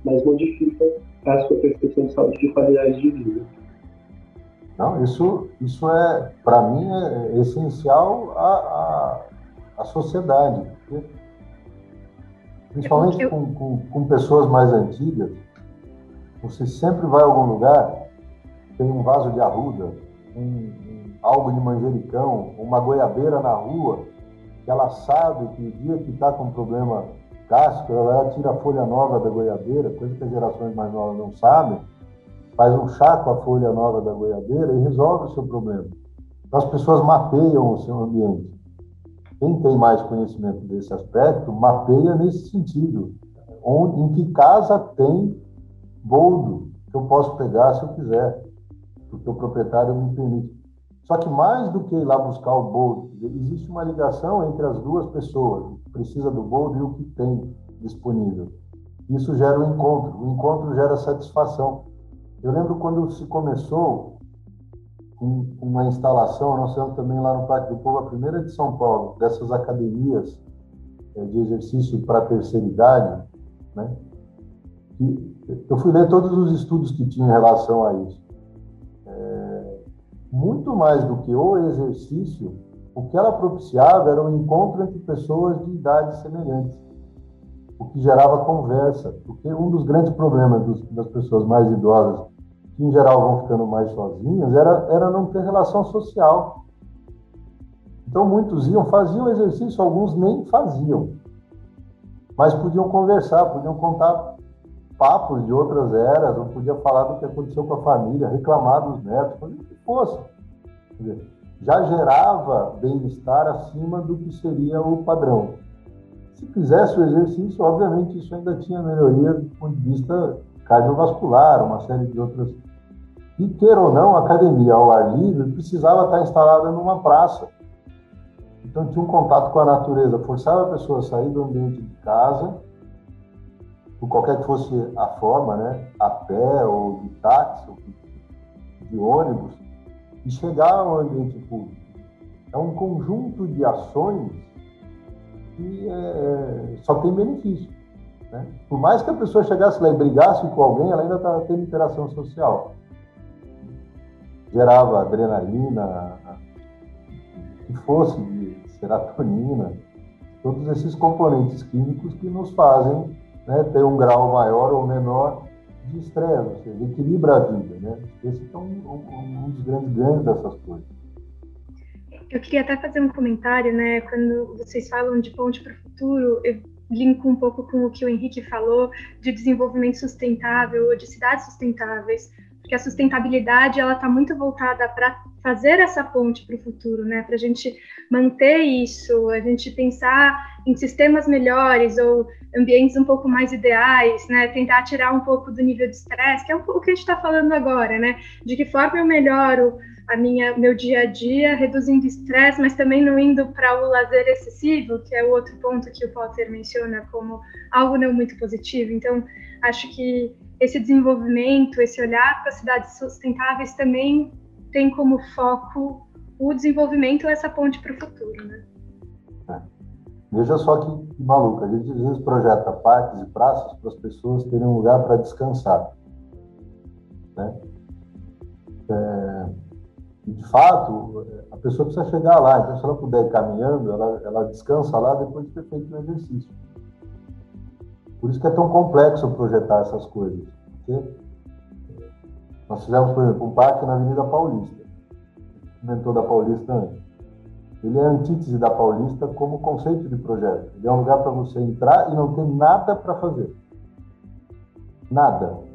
mas modifica a sua percepção de saúde e qualidade de vida. Não, isso, isso é, para mim, é essencial à, à, à sociedade. Principalmente com, com, com pessoas mais antigas, você sempre vai a algum lugar, tem um vaso de arruda, um, algo de manjericão, uma goiabeira na rua, que ela sabe que o dia que está com um problema gástrico, ela tira a folha nova da goiabeira, coisa que as gerações mais novas não sabem, faz um chá com a folha nova da goiabeira e resolve o seu problema. Então, as pessoas mapeiam o seu ambiente. Quem tem mais conhecimento desse aspecto, mapeia nesse sentido. Onde, em que casa tem boldo que eu posso pegar se eu quiser, porque o proprietário me permite. Só que mais do que ir lá buscar o boldo, existe uma ligação entre as duas pessoas, o que precisa do boldo e o que tem disponível. Isso gera um encontro, o encontro gera satisfação. Eu lembro quando se começou com uma instalação, nós temos também lá no Parque do Povo, a primeira de São Paulo, dessas academias eh, de exercício para a terceira idade, né? eu fui ler todos os estudos que tinham em relação a isso. É, muito mais do que o exercício, o que ela propiciava era um encontro entre pessoas de idades semelhantes, o que gerava conversa, porque um dos grandes problemas dos, das pessoas mais idosas, que em geral vão ficando mais sozinhas, era, era não ter relação social. Então muitos iam, faziam exercício, alguns nem faziam, mas podiam conversar, podiam contar papos de outras eras, não podia falar do que aconteceu com a família, reclamar dos netos, fazer o que fosse. já gerava bem-estar acima do que seria o padrão. Se fizesse o exercício, obviamente isso ainda tinha melhoria do ponto de vista cardiovascular, uma série de outras. E queira ou não, a academia ao ar livre precisava estar instalada numa praça. Então tinha um contato com a natureza, forçava a pessoa a sair do ambiente de casa por qualquer que fosse a forma, né, a pé ou de táxi, ou de ônibus, e chegar ao ambiente público. É um conjunto de ações que é, só tem benefício. Né? Por mais que a pessoa chegasse lá e brigasse com alguém, ela ainda está tendo interação social. Gerava adrenalina, que fosse de serotonina, todos esses componentes químicos que nos fazem né, ter um grau maior ou menor de estresse, ou seja, equilibra a vida. Né? Esse é um, um, um dos grandes ganhos dessas coisas. Eu queria até fazer um comentário, né? Quando vocês falam de ponte para o futuro, eu linko um pouco com o que o Henrique falou de desenvolvimento sustentável ou de cidades sustentáveis, porque a sustentabilidade ela está muito voltada para fazer essa ponte para o futuro, né? Para a gente manter isso, a gente pensar em sistemas melhores ou ambientes um pouco mais ideais, né? Tentar tirar um pouco do nível de estresse, que é o que a gente está falando agora, né? De que forma eu melhoro a minha meu dia a dia, reduzindo estresse, mas também não indo para o lazer excessivo, que é o outro ponto que o Potter menciona como algo não muito positivo. Então, acho que esse desenvolvimento, esse olhar para cidades sustentáveis também tem como foco o desenvolvimento essa ponte para o futuro, né? É. Veja só que, que maluco, a gente às vezes projeta parques e praças para as pessoas terem um lugar para descansar. Né? É, de fato, a pessoa precisa chegar lá. Então, se ela puder ir caminhando, ela, ela descansa lá depois de ter feito o exercício. Por isso que é tão complexo projetar essas coisas. Porque nós fizemos, por exemplo, um parque na Avenida Paulista. Inventou da Paulista antes. Ele é a antítese da Paulista como conceito de projeto. Ele é um lugar para você entrar e não tem nada para fazer. Nada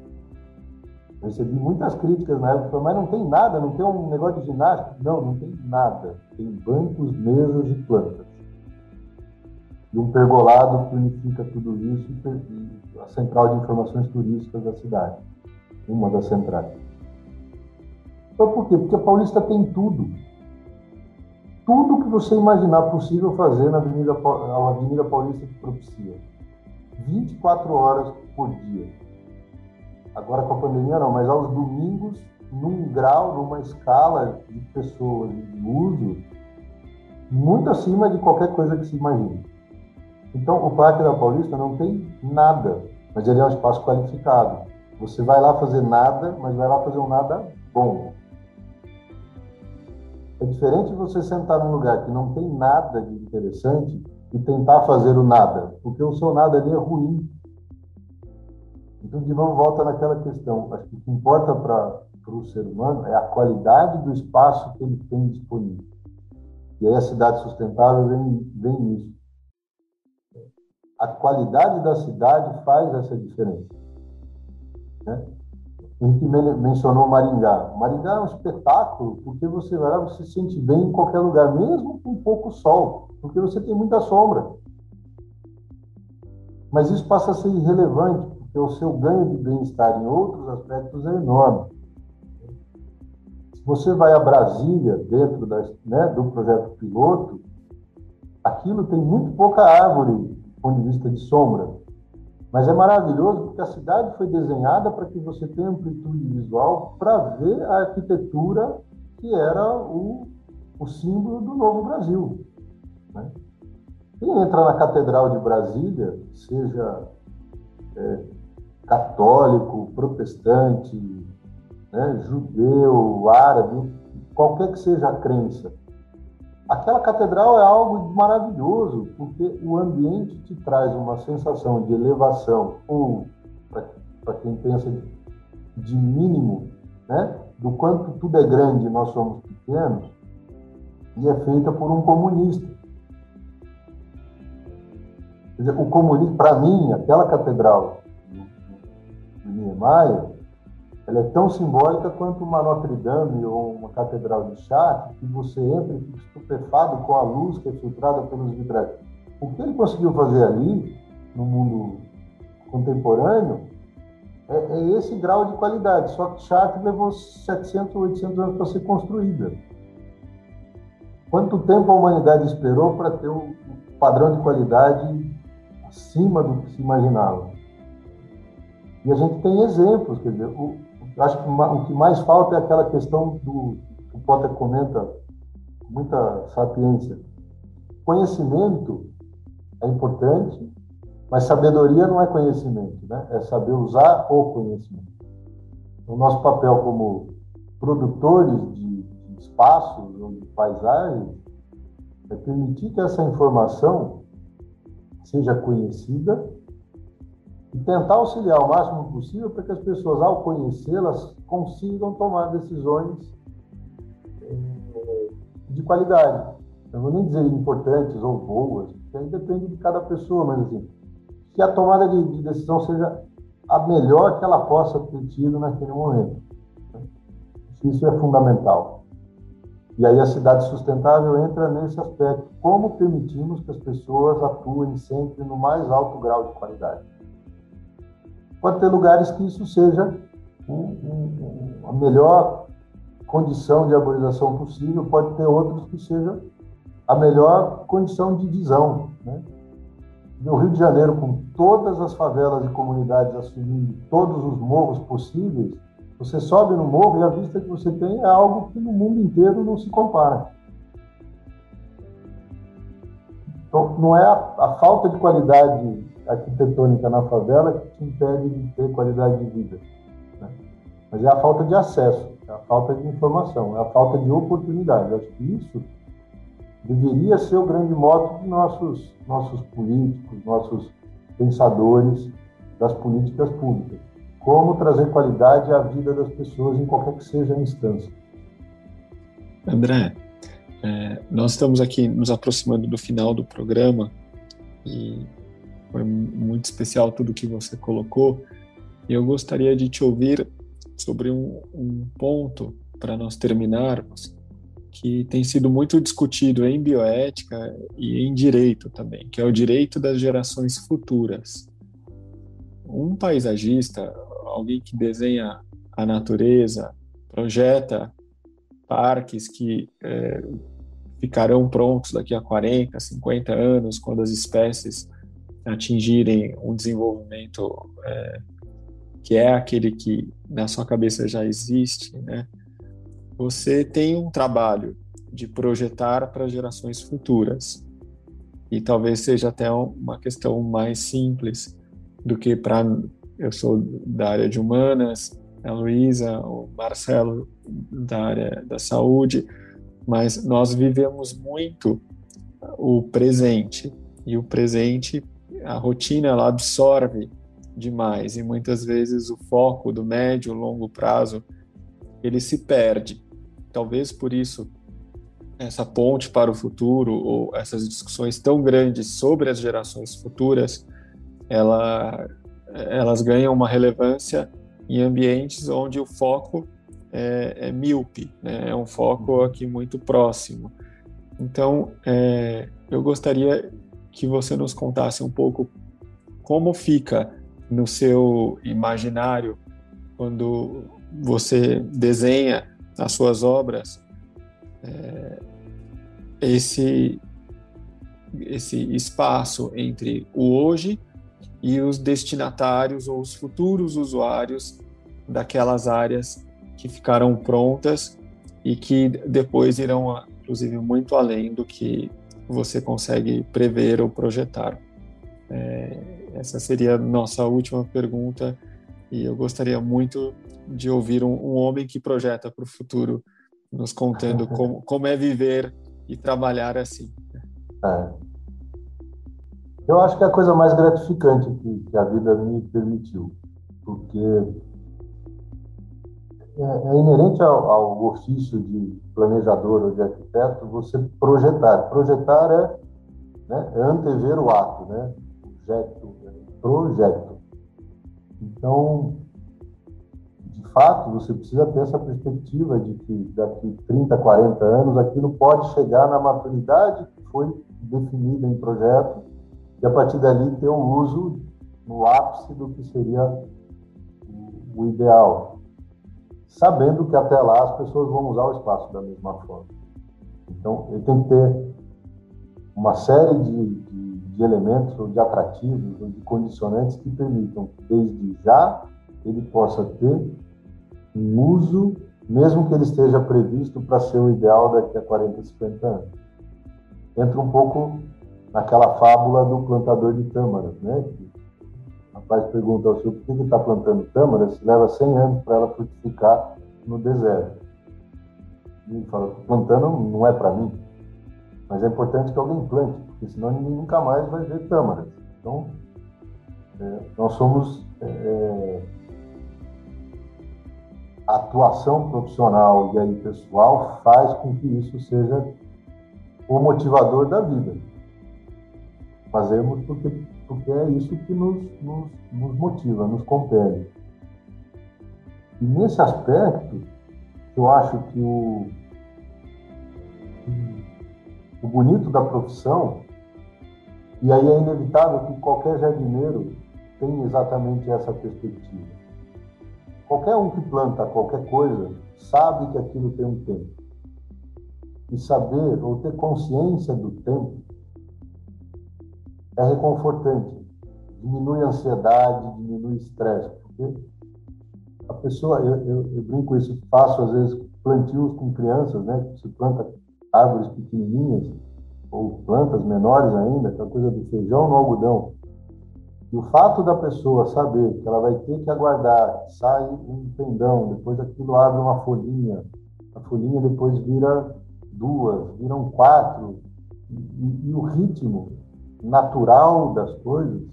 recebi muitas críticas na época, mas não tem nada, não tem um negócio de ginástica. Não, não tem nada. Tem bancos, mesas e plantas. E um pergolado que unifica tudo isso e a central de informações turísticas da cidade. Uma das centrais. Por quê? Porque a Paulista tem tudo. Tudo que você imaginar possível fazer na Avenida, a Avenida Paulista que propicia. 24 horas por dia agora com a pandemia não, mas aos domingos, num grau, numa escala de pessoas de uso, muito acima de qualquer coisa que se imagine. Então, o Parque da Paulista não tem nada, mas ele é um espaço qualificado. Você vai lá fazer nada, mas vai lá fazer um nada bom. É diferente você sentar num lugar que não tem nada de interessante e tentar fazer o nada, porque o seu nada ali é ruim. Então, de novo, volta naquela questão. Acho que o que importa para o ser humano é a qualidade do espaço que ele tem disponível. E aí a cidade sustentável vem, vem nisso. A qualidade da cidade faz essa diferença. Né? A gente mencionou Maringá. Maringá é um espetáculo porque você vai lá, você se sente bem em qualquer lugar, mesmo com pouco sol, porque você tem muita sombra. Mas isso passa a ser irrelevante, porque o seu ganho de bem-estar em outros aspectos é enorme. Se você vai a Brasília, dentro da, né, do projeto piloto, aquilo tem muito pouca árvore do ponto de vista de sombra. Mas é maravilhoso porque a cidade foi desenhada para que você tenha amplitude visual para ver a arquitetura que era o, o símbolo do novo Brasil. Né? Quem entra na Catedral de Brasília, seja é, católico, protestante, né, judeu, árabe, qualquer que seja a crença. Aquela catedral é algo maravilhoso, porque o ambiente te traz uma sensação de elevação, ou, para quem pensa de mínimo, né, do quanto tudo é grande e nós somos pequenos, e é feita por um comunista. Quer dizer, o comunismo, para mim, aquela catedral de Niemeyer, ela é tão simbólica quanto uma Notre Dame ou uma Catedral de Chartres, que você entra e fica estupefado com a luz que é filtrada pelos vitrais. O que ele conseguiu fazer ali, no mundo contemporâneo, é, é esse grau de qualidade. Só que Chartres levou 700, 800 anos para ser construída. Quanto tempo a humanidade esperou para ter o padrão de qualidade acima do que se imaginava? E a gente tem exemplos, quer dizer, o, acho que o que mais falta é aquela questão do que o Potter comenta com muita sapiência. Conhecimento é importante, mas sabedoria não é conhecimento, né? É saber usar o conhecimento. O nosso papel como produtores de, de espaços ou de paisagens é permitir que essa informação seja conhecida e tentar auxiliar o máximo possível para que as pessoas, ao conhecê-las, consigam tomar decisões eh, de qualidade. Eu vou nem dizer importantes ou boas, porque aí depende de cada pessoa, mas assim, que a tomada de, de decisão seja a melhor que ela possa ter tido naquele momento. Isso é fundamental. E aí a cidade sustentável entra nesse aspecto. Como permitimos que as pessoas atuem sempre no mais alto grau de qualidade? Pode ter lugares que isso seja um, um, a melhor condição de arborização possível, pode ter outros que seja a melhor condição de visão. Né? No Rio de Janeiro, com todas as favelas e comunidades assumindo todos os morros possíveis, você sobe no morro e a vista que você tem é algo que no mundo inteiro não se compara. Então, não é a, a falta de qualidade arquitetônica na favela que te impede de ter qualidade de vida. Né? Mas é a falta de acesso, é a falta de informação, é a falta de oportunidade. Eu acho que isso deveria ser o grande moto de nossos, nossos políticos, nossos pensadores das políticas públicas como trazer qualidade à vida das pessoas em qualquer que seja a instância. André, é, nós estamos aqui nos aproximando do final do programa e foi muito especial tudo que você colocou. E eu gostaria de te ouvir sobre um, um ponto para nós terminarmos que tem sido muito discutido em bioética e em direito também, que é o direito das gerações futuras. Um paisagista alguém que desenha a natureza, projeta parques que é, ficarão prontos daqui a 40, 50 anos, quando as espécies atingirem um desenvolvimento é, que é aquele que na sua cabeça já existe, né? Você tem um trabalho de projetar para gerações futuras. E talvez seja até uma questão mais simples do que para eu sou da área de humanas, a Luísa, o Marcelo da área da saúde, mas nós vivemos muito o presente e o presente, a rotina ela absorve demais e muitas vezes o foco do médio longo prazo ele se perde. Talvez por isso essa ponte para o futuro ou essas discussões tão grandes sobre as gerações futuras, ela elas ganham uma relevância em ambientes onde o foco é, é míope, né? é um foco aqui muito próximo. Então, é, eu gostaria que você nos contasse um pouco como fica no seu imaginário quando você desenha as suas obras é, esse esse espaço entre o hoje e os destinatários ou os futuros usuários daquelas áreas que ficaram prontas e que depois irão, inclusive, muito além do que você consegue prever ou projetar. É, essa seria a nossa última pergunta e eu gostaria muito de ouvir um, um homem que projeta para o futuro, nos contando como, como é viver e trabalhar assim. É. Eu acho que é a coisa mais gratificante que, que a vida me permitiu, porque é, é inerente ao, ao, ofício de planejador ou de arquiteto você projetar. Projetar é, né, é antever o ato, né? Projeto, é projeto. Então, de fato, você precisa ter essa perspectiva de que daqui 30, 40 anos aquilo pode chegar na maturidade que foi definida em projeto e a partir dali ter o um uso no ápice do que seria o ideal, sabendo que até lá as pessoas vão usar o espaço da mesma forma. Então, ele tem que ter uma série de, de, de elementos, ou de atrativos, ou de condicionantes que permitam desde já, ele possa ter um uso, mesmo que ele esteja previsto para ser o ideal daqui a 40, 50 anos. Entra um pouco naquela fábula do plantador de tâmaras, né? Rapaz pergunta ao senhor por que está plantando tâmaras se leva 100 anos para ela frutificar no deserto. E ele fala, plantando não é para mim, mas é importante que alguém plante, porque senão ninguém nunca mais vai ver tâmaras. Então, é, nós somos... É, é a atuação profissional e aí pessoal faz com que isso seja o motivador da vida fazemos porque, porque é isso que nos, nos, nos motiva, nos compele. E nesse aspecto, eu acho que o, o bonito da profissão, e aí é inevitável que qualquer jardineiro tenha exatamente essa perspectiva. Qualquer um que planta qualquer coisa sabe que aquilo tem um tempo. E saber ou ter consciência do tempo é reconfortante. Diminui a ansiedade, diminui o estresse. Porque a pessoa, eu, eu, eu, brinco isso, faço às vezes plantios com crianças, né? Se planta árvores pequenininhas ou plantas menores ainda, aquela coisa do feijão no algodão. E o fato da pessoa saber que ela vai ter que aguardar, sai um pendão, depois aquilo abre uma folhinha, a folhinha depois vira duas, viram quatro, e, e o ritmo natural das coisas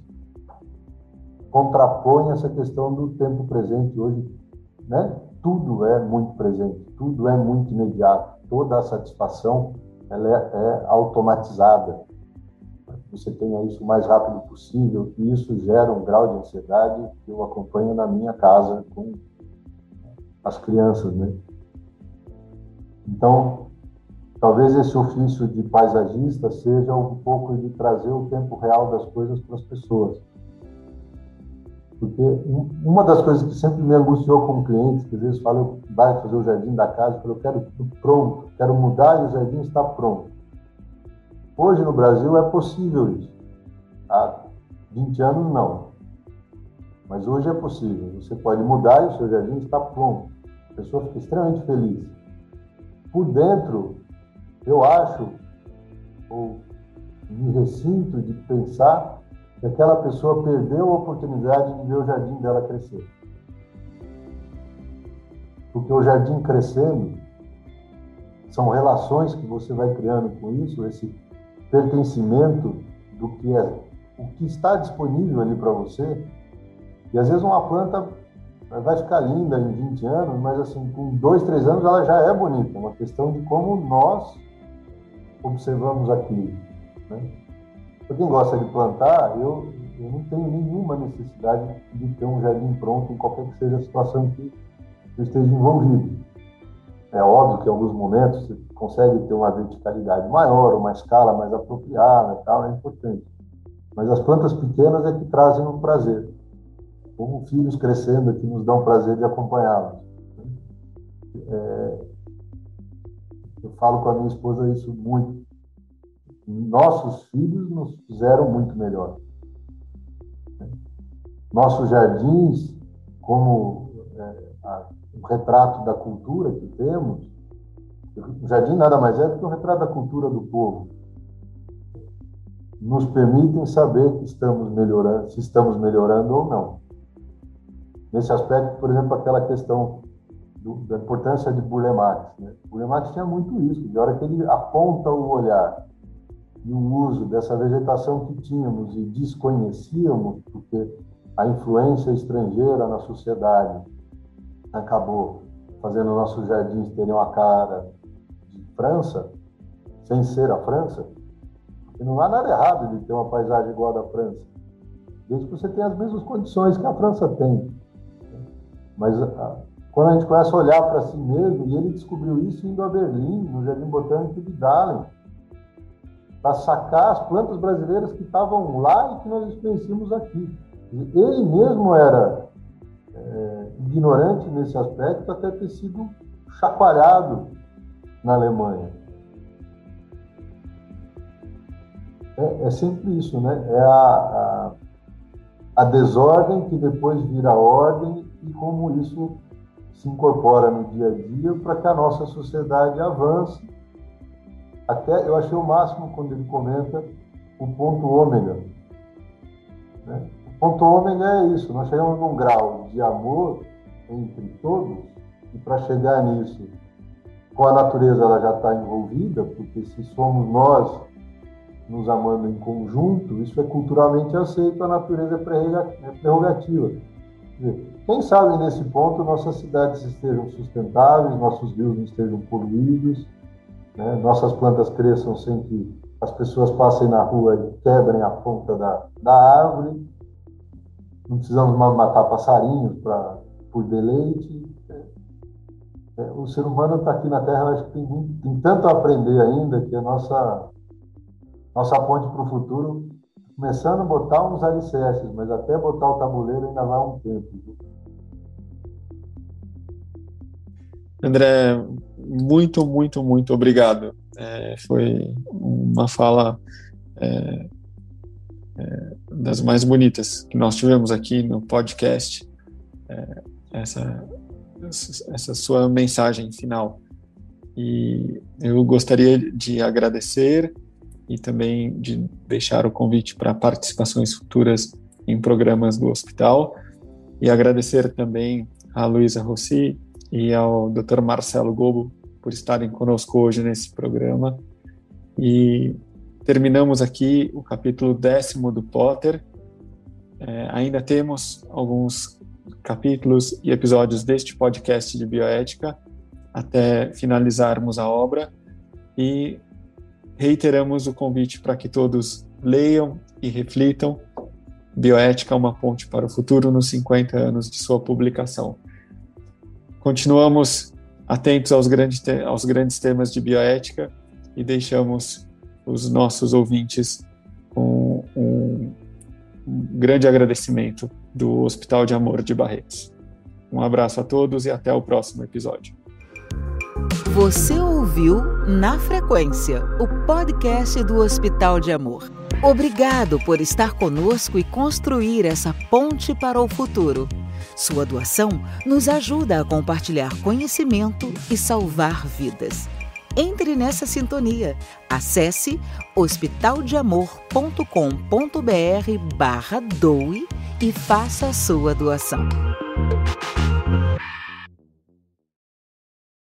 contrapõe essa questão do tempo presente hoje, né? Tudo é muito presente, tudo é muito imediato, toda a satisfação ela é, é automatizada. Você tenha isso o mais rápido possível e isso gera um grau de ansiedade que eu acompanho na minha casa com as crianças, né? Então, talvez esse ofício de paisagista seja um pouco de trazer o tempo real das coisas para as pessoas porque uma das coisas que sempre me angustiou como cliente, que às vezes fala, vai fazer o jardim da casa, eu quero tudo pronto, quero mudar e o jardim está pronto. Hoje no Brasil é possível isso. Há 20 anos não. Mas hoje é possível. Você pode mudar e o seu jardim está pronto. A pessoa fica extremamente feliz. Por dentro, eu acho, ou me ressinto de pensar que aquela pessoa perdeu a oportunidade de ver o jardim dela crescer. Porque o jardim crescendo são relações que você vai criando com isso, esse pertencimento do que é o que está disponível ali para você. E às vezes uma planta vai ficar linda em 20 anos, mas assim, com dois, três anos ela já é bonita. É uma questão de como nós observamos aquilo. Né? Para quem gosta de plantar, eu, eu não tenho nenhuma necessidade de ter um jardim pronto em qualquer que seja a situação que eu esteja envolvido. É óbvio que em alguns momentos você consegue ter uma verticalidade maior, uma escala mais apropriada, tal, é importante. Mas as plantas pequenas é que trazem um prazer. Como filhos crescendo que nos dão prazer de acompanhá-los. É, eu falo com a minha esposa isso muito nossos filhos nos fizeram muito melhor. Nossos jardins, como é, a, um retrato da cultura que temos, o jardim nada mais é do que um retrato da cultura do povo. Nos permitem saber que estamos melhorando, se estamos melhorando ou não. Nesse aspecto, por exemplo, aquela questão do, da importância de Burle Marx. Né? Marx tinha muito isso, de hora que ele aponta o olhar e o uso dessa vegetação que tínhamos e desconhecíamos, porque a influência estrangeira na sociedade acabou fazendo nossos jardins terem uma cara de França, sem ser a França, porque não há nada errado de ter uma paisagem igual a da França, desde que você tenha as mesmas condições que a França tem. Mas quando a gente começa a olhar para si mesmo, e ele descobriu isso indo a Berlim, no Jardim Botânico de Dahlen, para sacar as plantas brasileiras que estavam lá e que nós desconhecíamos aqui. Ele mesmo era é, ignorante nesse aspecto até ter sido chacoalhado na Alemanha. É, é sempre isso, né? É a, a, a desordem que depois vira ordem e como isso se incorpora no dia a dia para que a nossa sociedade avance até eu achei o máximo quando ele comenta o ponto ômega. Né? O ponto ômega é isso, nós chegamos num grau de amor entre todos, e para chegar nisso, com a natureza ela já está envolvida, porque se somos nós nos amando em conjunto, isso é culturalmente aceito, a natureza é, prerrogativa. Quem sabe nesse ponto nossas cidades estejam sustentáveis, nossos rios não estejam poluídos, né? nossas plantas cresçam sem que as pessoas passem na rua e quebrem a ponta da, da árvore. Não precisamos matar passarinhos para por deleite. É, o ser humano está aqui na Terra, acho que tem, tem tanto a aprender ainda que a nossa nossa ponte para o futuro começando a botar uns alicerces, mas até botar o tabuleiro ainda vai um tempo. André, muito, muito, muito obrigado. É, foi uma fala é, é, das mais bonitas que nós tivemos aqui no podcast. É, essa, essa sua mensagem final. E eu gostaria de agradecer e também de deixar o convite para participações futuras em programas do hospital e agradecer também a Luísa Rossi e ao Dr. Marcelo Gobo por estarem conosco hoje nesse programa. E terminamos aqui o capítulo décimo do Potter. É, ainda temos alguns capítulos e episódios deste podcast de bioética até finalizarmos a obra e reiteramos o convite para que todos leiam e reflitam. Bioética, uma ponte para o futuro nos 50 anos de sua publicação. Continuamos atentos aos grandes, aos grandes temas de bioética e deixamos os nossos ouvintes com um, um grande agradecimento do Hospital de Amor de Barretos. Um abraço a todos e até o próximo episódio. Você ouviu Na Frequência, o podcast do Hospital de Amor. Obrigado por estar conosco e construir essa ponte para o futuro. Sua doação nos ajuda a compartilhar conhecimento e salvar vidas. Entre nessa sintonia. Acesse hospitaldeamor.com.br barra doe e faça a sua doação.